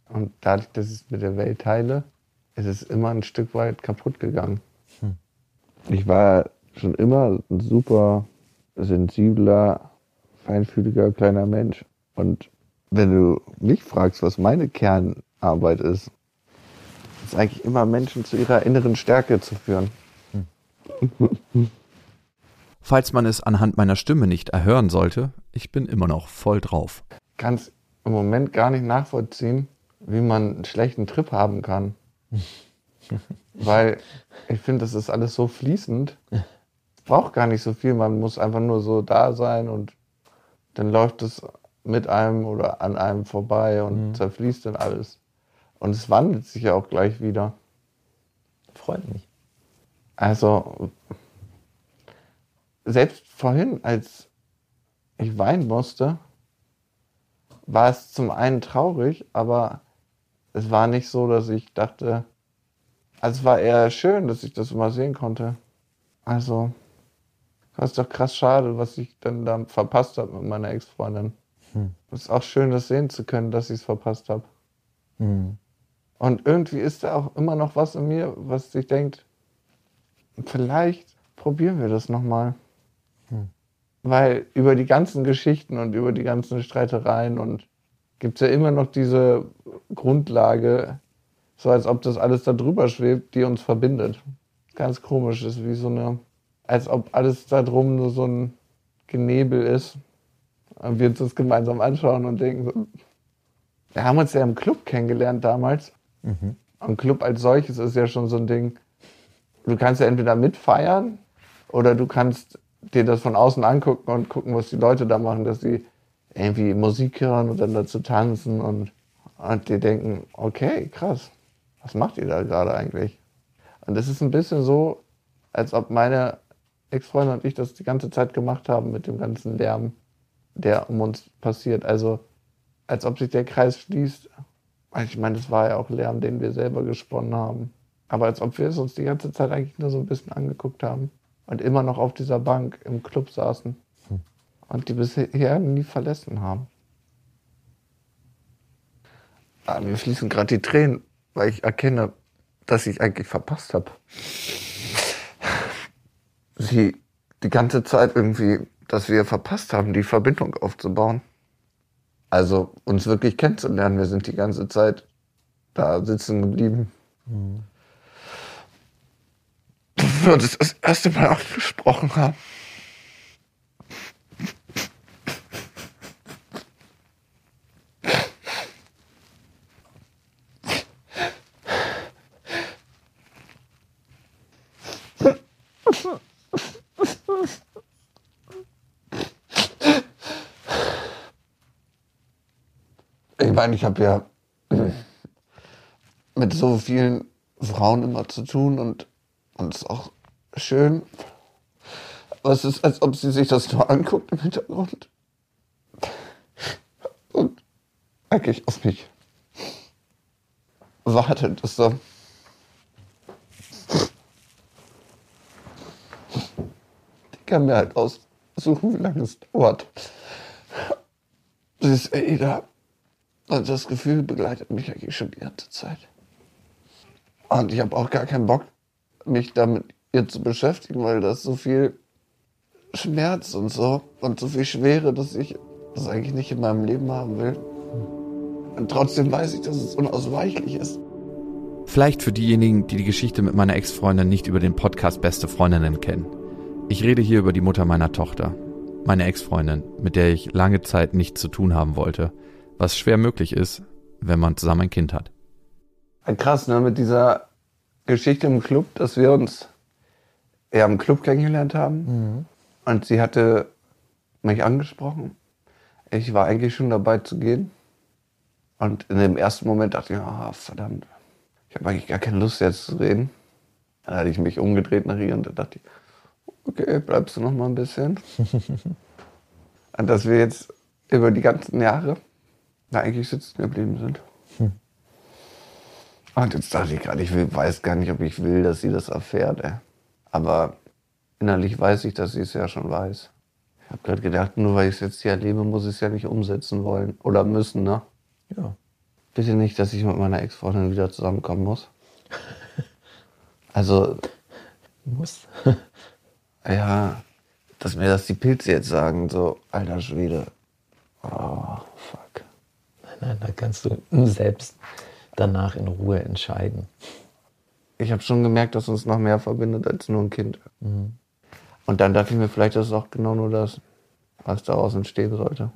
Und dadurch, dass ich es mit der Welt teile, ist es immer ein Stück weit kaputt gegangen. Ich war schon immer ein super sensibler, feinfühliger kleiner Mensch. Und wenn du mich fragst, was meine Kernarbeit ist, ist eigentlich immer Menschen zu ihrer inneren Stärke zu führen. <laughs> Falls man es anhand meiner Stimme nicht erhören sollte, ich bin immer noch voll drauf. Kann es im Moment gar nicht nachvollziehen, wie man einen schlechten Trip haben kann. <laughs> Weil ich finde, das ist alles so fließend. Braucht gar nicht so viel. Man muss einfach nur so da sein und dann läuft es mit einem oder an einem vorbei und zerfließt dann alles. Und es wandelt sich ja auch gleich wieder. Freut mich. Also, selbst vorhin, als ich weinen musste, war es zum einen traurig, aber es war nicht so, dass ich dachte, also es war eher schön, dass ich das mal sehen konnte. Also, das ist doch krass schade, was ich dann da verpasst habe mit meiner Ex-Freundin. Es ist auch schön, das sehen zu können, dass ich es verpasst habe. Und irgendwie ist da auch immer noch was in mir, was sich denkt, vielleicht probieren wir das nochmal. Weil über die ganzen Geschichten und über die ganzen Streitereien und gibt es ja immer noch diese Grundlage, so als ob das alles da drüber schwebt, die uns verbindet. Ganz komisch, ist wie so eine, als ob alles da drum nur so ein Genebel ist. Und wir uns das gemeinsam anschauen und denken so, wir haben uns ja im Club kennengelernt damals. Und Club als solches ist ja schon so ein Ding, du kannst ja entweder mitfeiern oder du kannst dir das von außen angucken und gucken, was die Leute da machen, dass sie irgendwie Musik hören und dann dazu tanzen und, und die denken, okay, krass, was macht ihr da gerade eigentlich? Und es ist ein bisschen so, als ob meine Ex-Freundin und ich das die ganze Zeit gemacht haben mit dem ganzen Lärm, der um uns passiert. Also als ob sich der Kreis schließt. Ich meine, das war ja auch Lärm, den wir selber gesponnen haben. Aber als ob wir es uns die ganze Zeit eigentlich nur so ein bisschen angeguckt haben und immer noch auf dieser Bank im Club saßen und die bisher nie verlassen haben. Ah, mir fließen gerade die Tränen, weil ich erkenne, dass ich eigentlich verpasst habe. Sie die ganze Zeit irgendwie, dass wir verpasst haben, die Verbindung aufzubauen. Also uns wirklich kennenzulernen. Wir sind die ganze Zeit da sitzen geblieben. Bis wir uns das erste Mal angesprochen haben. Meine, ich habe ja mit so vielen Frauen immer zu tun und und es ist auch schön. Aber es ist, als ob sie sich das nur anguckt im Hintergrund. Und eigentlich auf mich wartet, dass da die kann mir halt aussuchen, wie lange es dauert. Sie ist eh da. Und das Gefühl begleitet mich eigentlich schon die ganze Zeit. Und ich habe auch gar keinen Bock, mich damit ihr zu beschäftigen, weil das so viel Schmerz und so und so viel Schwere, dass ich das eigentlich nicht in meinem Leben haben will. Und trotzdem weiß ich, dass es unausweichlich ist. Vielleicht für diejenigen, die die Geschichte mit meiner Ex-Freundin nicht über den Podcast Beste Freundinnen kennen. Ich rede hier über die Mutter meiner Tochter. Meine Ex-Freundin, mit der ich lange Zeit nichts zu tun haben wollte. Was schwer möglich ist, wenn man zusammen ein Kind hat. Krass, ne, mit dieser Geschichte im Club, dass wir uns ja im Club kennengelernt haben. Und sie hatte mich angesprochen. Ich war eigentlich schon dabei zu gehen. Und in dem ersten Moment dachte ich, ah, verdammt, ich habe eigentlich gar keine Lust jetzt zu reden. Dann hatte ich mich umgedreht nach ihr und da dachte ich, okay, bleibst du noch mal ein bisschen. <laughs> und dass wir jetzt über die ganzen Jahre da eigentlich sitzen geblieben sind. Und jetzt dachte ich gerade, ich will, weiß gar nicht, ob ich will, dass sie das erfährt. Ey. Aber innerlich weiß ich, dass sie es ja schon weiß. Ich habe gerade gedacht, nur weil ich es jetzt hier erlebe, muss ich es ja nicht umsetzen wollen oder müssen. Ne? Ja. Bitte nicht, dass ich mit meiner Ex-Freundin wieder zusammenkommen muss. <laughs> Also, Muss. <laughs> ja, dass mir das die Pilze jetzt sagen, so, alter Schwede. Oh, fuck. Nein, da kannst du selbst danach in Ruhe entscheiden. Ich habe schon gemerkt, dass uns noch mehr verbindet als nur ein Kind. Und dann dachte ich mir, vielleicht ist es auch genau nur das, was daraus entstehen sollte.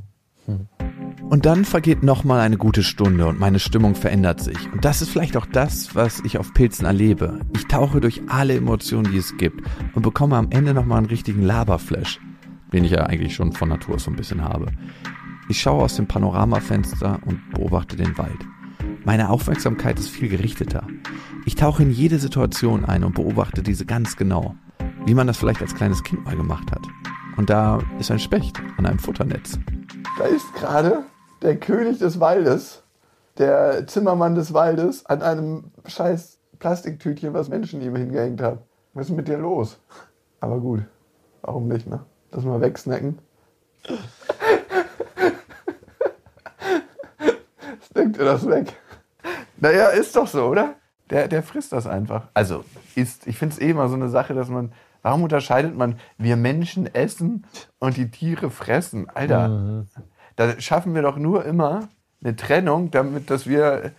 Und dann vergeht nochmal eine gute Stunde und meine Stimmung verändert sich. Und das ist vielleicht auch das, was ich auf Pilzen erlebe. Ich tauche durch alle Emotionen, die es gibt und bekomme am Ende nochmal einen richtigen Laberflash, den ich ja eigentlich schon von Natur so ein bisschen habe. Ich schaue aus dem Panoramafenster und beobachte den Wald. Meine Aufmerksamkeit ist viel gerichteter. Ich tauche in jede Situation ein und beobachte diese ganz genau, wie man das vielleicht als kleines Kind mal gemacht hat. Und da ist ein Specht an einem Futternetz. Da ist gerade der König des Waldes, der Zimmermann des Waldes, an einem scheiß Plastiktütchen, was Menschen ihm hingehängt haben. Was ist mit dir los? Aber gut, warum nicht, ne? Das mal wegsnacken. Snackt ihr das weg? Naja, ist doch so, oder? Der, der frisst das einfach. Also, ist, ich finde es eh immer so eine Sache, dass man. Warum unterscheidet man, wir Menschen essen und die Tiere fressen? Alter, da schaffen wir doch nur immer eine Trennung, damit dass wir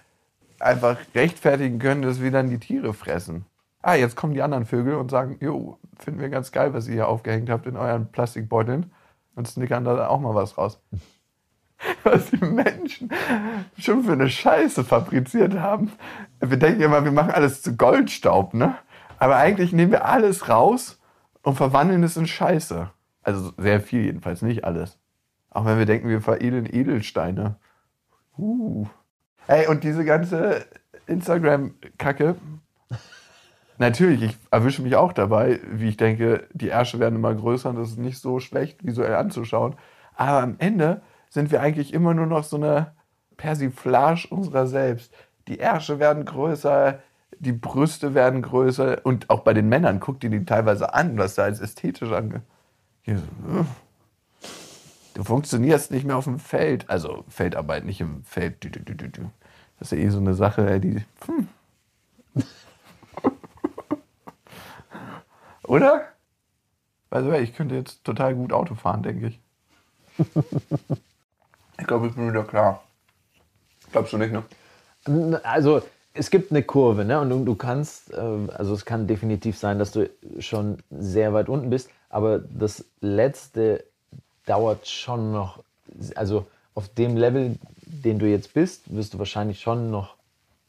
einfach rechtfertigen können, dass wir dann die Tiere fressen. Ah, jetzt kommen die anderen Vögel und sagen, jo, finden wir ganz geil, was ihr hier aufgehängt habt in euren Plastikbeuteln und snickern da auch mal was raus. <laughs> Was die Menschen schon für eine Scheiße fabriziert haben. Wir denken immer, wir machen alles zu Goldstaub, ne? Aber eigentlich nehmen wir alles raus und verwandeln es in Scheiße. Also sehr viel jedenfalls, nicht alles. Auch wenn wir denken, wir veredeln Edelsteine. Uh. Ey, und diese ganze Instagram-Kacke. <laughs> Natürlich, ich erwische mich auch dabei, wie ich denke, die Ärsche werden immer größer und das ist nicht so schlecht visuell anzuschauen. Aber am Ende sind wir eigentlich immer nur noch so eine Persiflage unserer selbst. Die Ärsche werden größer, die Brüste werden größer und auch bei den Männern guckt ihr die teilweise an, was da als ästhetisch ange. Hier so, äh. Du funktionierst nicht mehr auf dem Feld. Also Feldarbeit, nicht im Feld. Das ist ja eh so eine Sache, die. Hm. <laughs> Oder? Also, ich könnte jetzt total gut Auto fahren, denke ich. <laughs> ich glaube, ich bin wieder klar. Glaubst du nicht, ne? Also es gibt eine Kurve, ne? Und du, du kannst, äh, also es kann definitiv sein, dass du schon sehr weit unten bist, aber das letzte dauert schon noch, also auf dem Level, den du jetzt bist, wirst du wahrscheinlich schon noch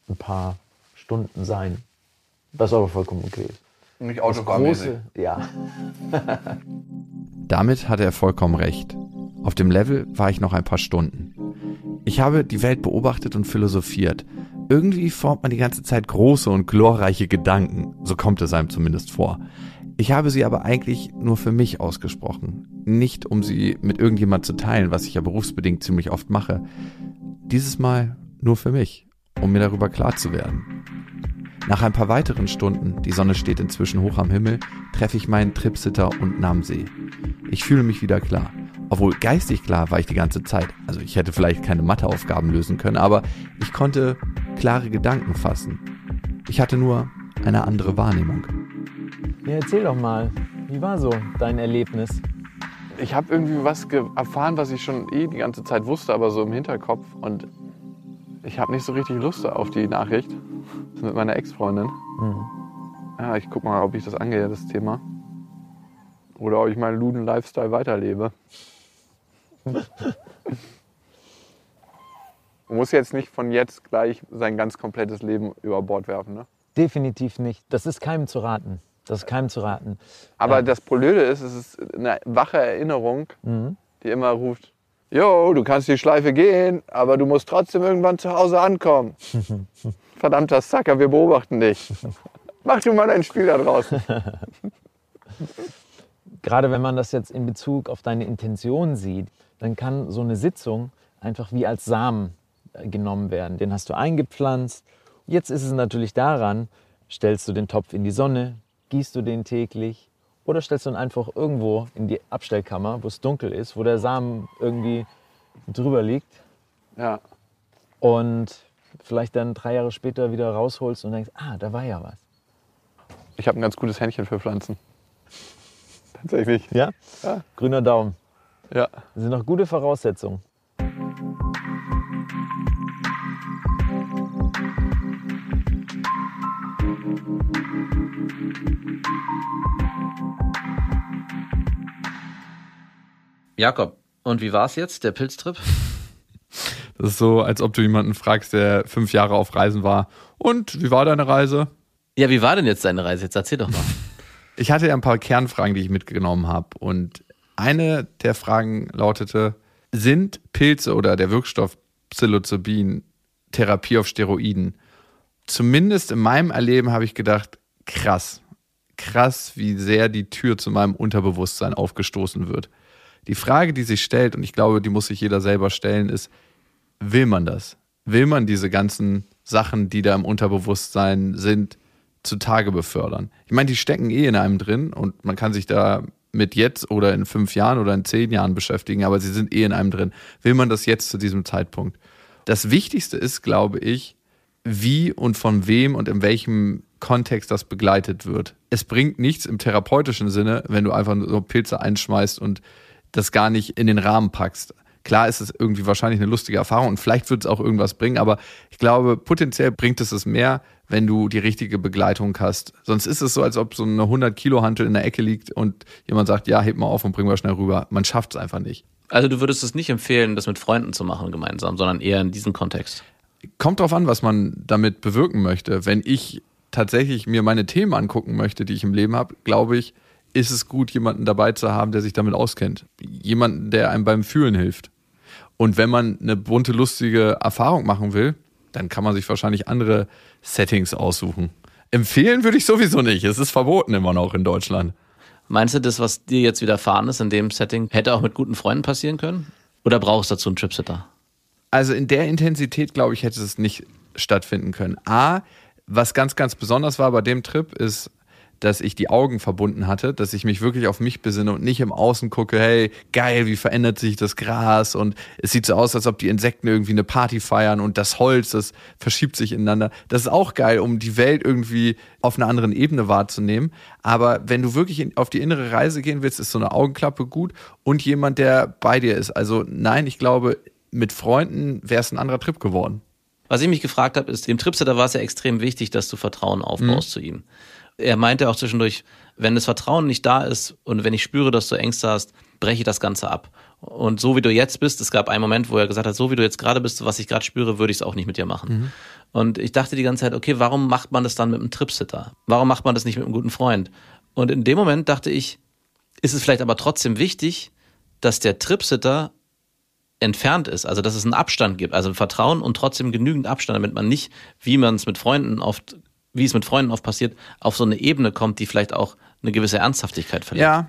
ein paar Stunden sein. Was aber vollkommen okay ist. Nicht Das Autofahrmäßig. große, ja. <laughs> Damit hatte er vollkommen recht. Auf dem Level war ich noch ein paar Stunden. Ich habe die Welt beobachtet und philosophiert. Irgendwie formt man die ganze Zeit große und glorreiche Gedanken, so kommt es einem zumindest vor. Ich habe sie aber eigentlich nur für mich ausgesprochen, nicht um sie mit irgendjemand zu teilen, was ich ja berufsbedingt ziemlich oft mache. Dieses Mal nur für mich, um mir darüber klar zu werden. Nach ein paar weiteren Stunden, die Sonne steht inzwischen hoch am Himmel, treffe ich meinen Tripsitter unten am See. Ich fühle mich wieder klar. Obwohl geistig klar war ich die ganze Zeit. Also ich hätte vielleicht keine Matheaufgaben lösen können, aber ich konnte klare Gedanken fassen. Ich hatte nur eine andere Wahrnehmung. ja. Erzähl doch mal, wie war so dein Erlebnis? Ich habe irgendwie was erfahren, was ich schon eh die ganze Zeit wusste, aber so im Hinterkopf. Und ich habe nicht so richtig Lust auf die Nachricht. Das ist mit meiner Ex-Freundin. Ja, ich guck mal, ob ich das angehe, das Thema. Oder ob ich meinen Luden-Lifestyle weiterlebe. Man <laughs> muss jetzt nicht von jetzt gleich sein ganz komplettes Leben über Bord werfen. Ne? Definitiv nicht. Das ist keinem zu raten. Das ist keinem zu raten. Aber Ja. das Blöde ist, es ist eine wache Erinnerung, Mhm. die immer ruft, Jo, du kannst die Schleife gehen, aber du musst trotzdem irgendwann zu Hause ankommen. <laughs> Verdammter Sacker, wir beobachten dich. Mach du mal dein Spiel da draußen. <laughs> Gerade wenn man das jetzt in Bezug auf deine Intention sieht, dann kann so eine Sitzung einfach wie als Samen äh, genommen werden. Den hast du eingepflanzt. Jetzt ist es natürlich daran, stellst du den Topf in die Sonne, gießt du den täglich oder stellst du ihn einfach irgendwo in die Abstellkammer, wo es dunkel ist, wo der Samen irgendwie drüber liegt. Ja. und vielleicht dann drei Jahre später wieder rausholst und denkst, ah, da war ja was. Ich habe ein ganz gutes Händchen für Pflanzen. Tatsächlich. Ja? Ja. Grüner Daumen. Ja. Das sind noch gute Voraussetzungen. Jakob, und wie war's jetzt, der Pilztrip? Das ist so, als ob du jemanden fragst, der fünf Jahre auf Reisen war. Und wie war deine Reise? Ja, wie war denn jetzt deine Reise? Jetzt erzähl doch mal. <laughs> Ich hatte ja ein paar Kernfragen, die ich mitgenommen habe. Und eine der Fragen lautete: Sind Pilze oder der Wirkstoff Psilocybin Therapie auf Steroiden? Zumindest in meinem Erleben habe ich gedacht, krass, krass, wie sehr die Tür zu meinem Unterbewusstsein aufgestoßen wird. Die Frage, die sich stellt, und ich glaube, die muss sich jeder selber stellen, ist, will man das? Will man diese ganzen Sachen, die da im Unterbewusstsein sind, zutage befördern? Ich meine, die stecken eh in einem drin und man kann sich da mit jetzt oder in fünf Jahren oder in zehn Jahren beschäftigen, aber sie sind eh in einem drin. Will man das jetzt zu diesem Zeitpunkt? Das Wichtigste ist, glaube ich, wie und von wem und in welchem Kontext das begleitet wird. Es bringt nichts im therapeutischen Sinne, wenn du einfach nur Pilze einschmeißt und das gar nicht in den Rahmen packst. Klar ist es irgendwie wahrscheinlich eine lustige Erfahrung und vielleicht wird es auch irgendwas bringen, aber ich glaube, potenziell bringt es es mehr, wenn du die richtige Begleitung hast. Sonst ist es so, als ob so eine 100 Kilo Hantel in der Ecke liegt und jemand sagt, ja, heb mal auf und bring mal schnell rüber. Man schafft es einfach nicht. Also du würdest es nicht empfehlen, das mit Freunden zu machen gemeinsam, sondern eher in diesem Kontext. Kommt drauf an, was man damit bewirken möchte. Wenn ich tatsächlich mir meine Themen angucken möchte, die ich im Leben habe, glaube ich, ist es gut, jemanden dabei zu haben, der sich damit auskennt. Jemanden, der einem beim Fühlen hilft. Und wenn man eine bunte, lustige Erfahrung machen will, dann kann man sich wahrscheinlich andere Settings aussuchen. Empfehlen würde ich sowieso nicht. Es ist verboten immer noch in Deutschland. Meinst du, das, was dir jetzt widerfahren ist in dem Setting, hätte auch mit guten Freunden passieren können? Oder brauchst du dazu einen Tripsitter? Also in der Intensität, glaube ich, hätte es nicht stattfinden können. A, was ganz, ganz besonders war bei dem Trip, ist, dass ich die Augen verbunden hatte, dass ich mich wirklich auf mich besinne und nicht im Außen gucke, hey, geil, wie verändert sich das Gras und es sieht so aus, als ob die Insekten irgendwie eine Party feiern und das Holz, das verschiebt sich ineinander. Das ist auch geil, um die Welt irgendwie auf einer anderen Ebene wahrzunehmen. Aber wenn du wirklich auf die innere Reise gehen willst, ist so eine Augenklappe gut und jemand, der bei dir ist. Also nein, ich glaube, mit Freunden wäre es ein anderer Trip geworden. Was ich mich gefragt habe, ist, dem Tripsitter war es ja extrem wichtig, dass du Vertrauen aufbaust Mhm. zu ihm. Er meinte auch zwischendurch, wenn das Vertrauen nicht da ist und wenn ich spüre, dass du Ängste hast, breche ich das Ganze ab. Und so wie du jetzt bist, es gab einen Moment, wo er gesagt hat, so wie du jetzt gerade bist, was ich gerade spüre, würde ich es auch nicht mit dir machen. Und ich dachte die ganze Zeit, okay, warum macht man das dann mit einem Tripsitter? Warum macht man das nicht mit einem guten Freund? Und in dem Moment dachte ich, ist es vielleicht aber trotzdem wichtig, dass der Tripsitter entfernt ist, also dass es einen Abstand gibt, also Vertrauen und trotzdem genügend Abstand, damit man nicht, wie man es mit Freunden oft, wie es mit Freunden oft passiert, auf so eine Ebene kommt, die vielleicht auch eine gewisse Ernsthaftigkeit verliert. Ja,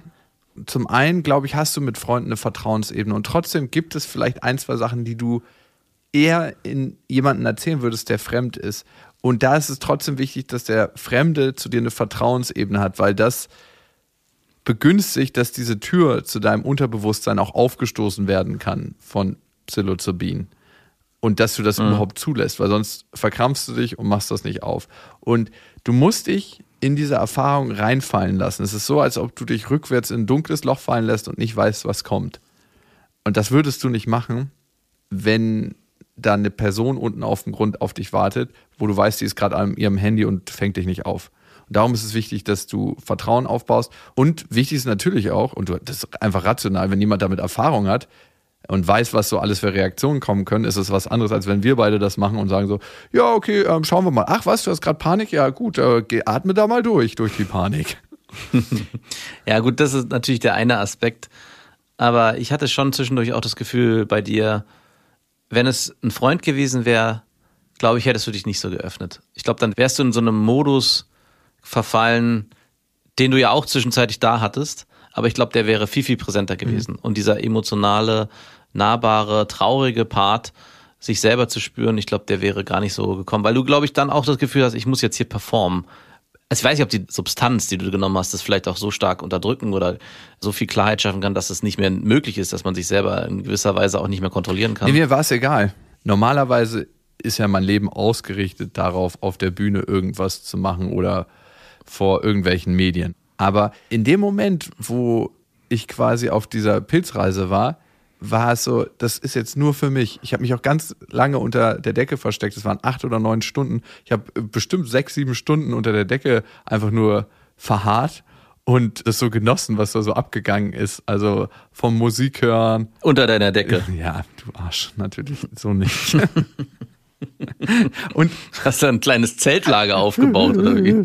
zum einen, glaube ich, hast du mit Freunden eine Vertrauensebene und trotzdem gibt es vielleicht ein, zwei Sachen, die du eher in jemanden erzählen würdest, der fremd ist. Und da ist es trotzdem wichtig, dass der Fremde zu dir eine Vertrauensebene hat, weil das begünstigt, dass diese Tür zu deinem Unterbewusstsein auch aufgestoßen werden kann von Psilocybin. Und dass du das überhaupt zulässt, weil sonst verkrampfst du dich und machst das nicht auf. Und du musst dich in diese Erfahrung reinfallen lassen. Es ist so, als ob du dich rückwärts in ein dunkles Loch fallen lässt und nicht weißt, was kommt. Und das würdest du nicht machen, wenn da eine Person unten auf dem Grund auf dich wartet, wo du weißt, die ist gerade an ihrem Handy und fängt dich nicht auf. Und darum ist es wichtig, dass du Vertrauen aufbaust. Und wichtig ist natürlich auch, und du, das ist einfach rational, wenn jemand damit Erfahrung hat und weiß, was so alles für Reaktionen kommen können, ist es was anderes, als wenn wir beide das machen und sagen so, ja, okay, ähm, schauen wir mal. Ach was, du hast gerade Panik? Ja, gut, äh, atme da mal durch, durch die Panik. <laughs> Ja, gut, das ist natürlich der eine Aspekt. Aber ich hatte schon zwischendurch auch das Gefühl bei dir, wenn es ein Freund gewesen wäre, glaube ich, hättest du dich nicht so geöffnet. Ich glaube, dann wärst du in so einem Modus verfallen, den du ja auch zwischenzeitlich da hattest. Aber ich glaube, der wäre viel, viel präsenter gewesen. Und dieser emotionale, nahbare, traurige Part, sich selber zu spüren, ich glaube, der wäre gar nicht so gekommen. Weil du, glaube ich, dann auch das Gefühl hast, ich muss jetzt hier performen. Also ich weiß nicht, ob die Substanz, die du genommen hast, das vielleicht auch so stark unterdrücken oder so viel Klarheit schaffen kann, dass es nicht mehr möglich ist, dass man sich selber in gewisser Weise auch nicht mehr kontrollieren kann. Nee, mir war es egal. Normalerweise ist ja mein Leben ausgerichtet darauf, auf der Bühne irgendwas zu machen oder vor irgendwelchen Medien. Aber in dem Moment, wo ich quasi auf dieser Pilzreise war, war es so, das ist jetzt nur für mich. Ich habe mich auch ganz lange unter der Decke versteckt. Es waren acht oder neun Stunden. Ich habe bestimmt sechs, sieben Stunden unter der Decke einfach nur verharrt und das so genossen, was da so abgegangen ist. Also vom Musik hören. Unter deiner Decke. <laughs> Ja, du Arsch, natürlich so nicht. <laughs> und hast du ein kleines Zeltlager aufgebaut oder wie?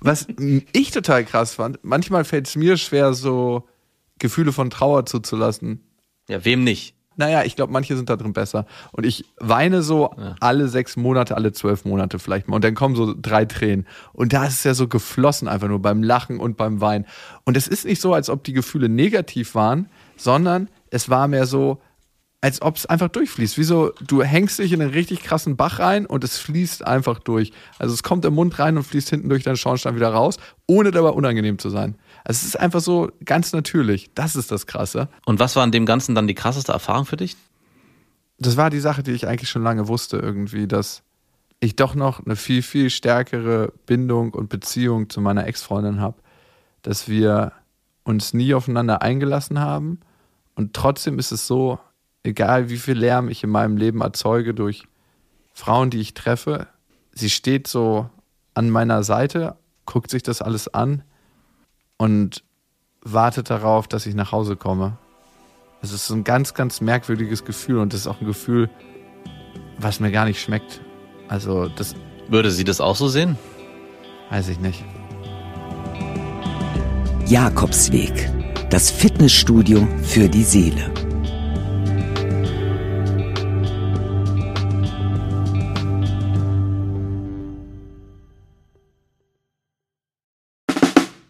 was ich total krass fand, manchmal fällt es mir schwer, so Gefühle von Trauer zuzulassen. Ja, wem nicht? Naja, ich glaube, manche sind da drin besser. Und ich weine so ja. alle sechs Monate, alle zwölf Monate vielleicht mal. Und dann kommen so drei Tränen. Und da ist es ja so geflossen, einfach nur beim Lachen und beim Weinen. Und es ist nicht so, als ob die Gefühle negativ waren, sondern es war mehr so, als ob es einfach durchfließt. Wieso, du hängst dich in einen richtig krassen Bach rein und es fließt einfach durch. Also es kommt im Mund rein und fließt hinten durch deinen Schornstein wieder raus, ohne dabei unangenehm zu sein. Also es ist einfach so ganz natürlich. Das ist das Krasse. Und was war an dem Ganzen dann die krasseste Erfahrung für dich? Das war die Sache, die ich eigentlich schon lange wusste, irgendwie, dass ich doch noch eine viel, viel stärkere Bindung und Beziehung zu meiner Ex-Freundin habe. Dass wir uns nie aufeinander eingelassen haben. Und trotzdem ist es so, egal wie viel Lärm ich in meinem Leben erzeuge durch Frauen, die ich treffe, sie steht so an meiner Seite, guckt sich das alles an und wartet darauf, dass ich nach Hause komme. Es ist ein ganz, ganz merkwürdiges Gefühl und das ist auch ein Gefühl, was mir gar nicht schmeckt. Also das. Würde sie das auch so sehen? Weiß ich nicht. Jakobsweg. Das Fitnessstudio für die Seele.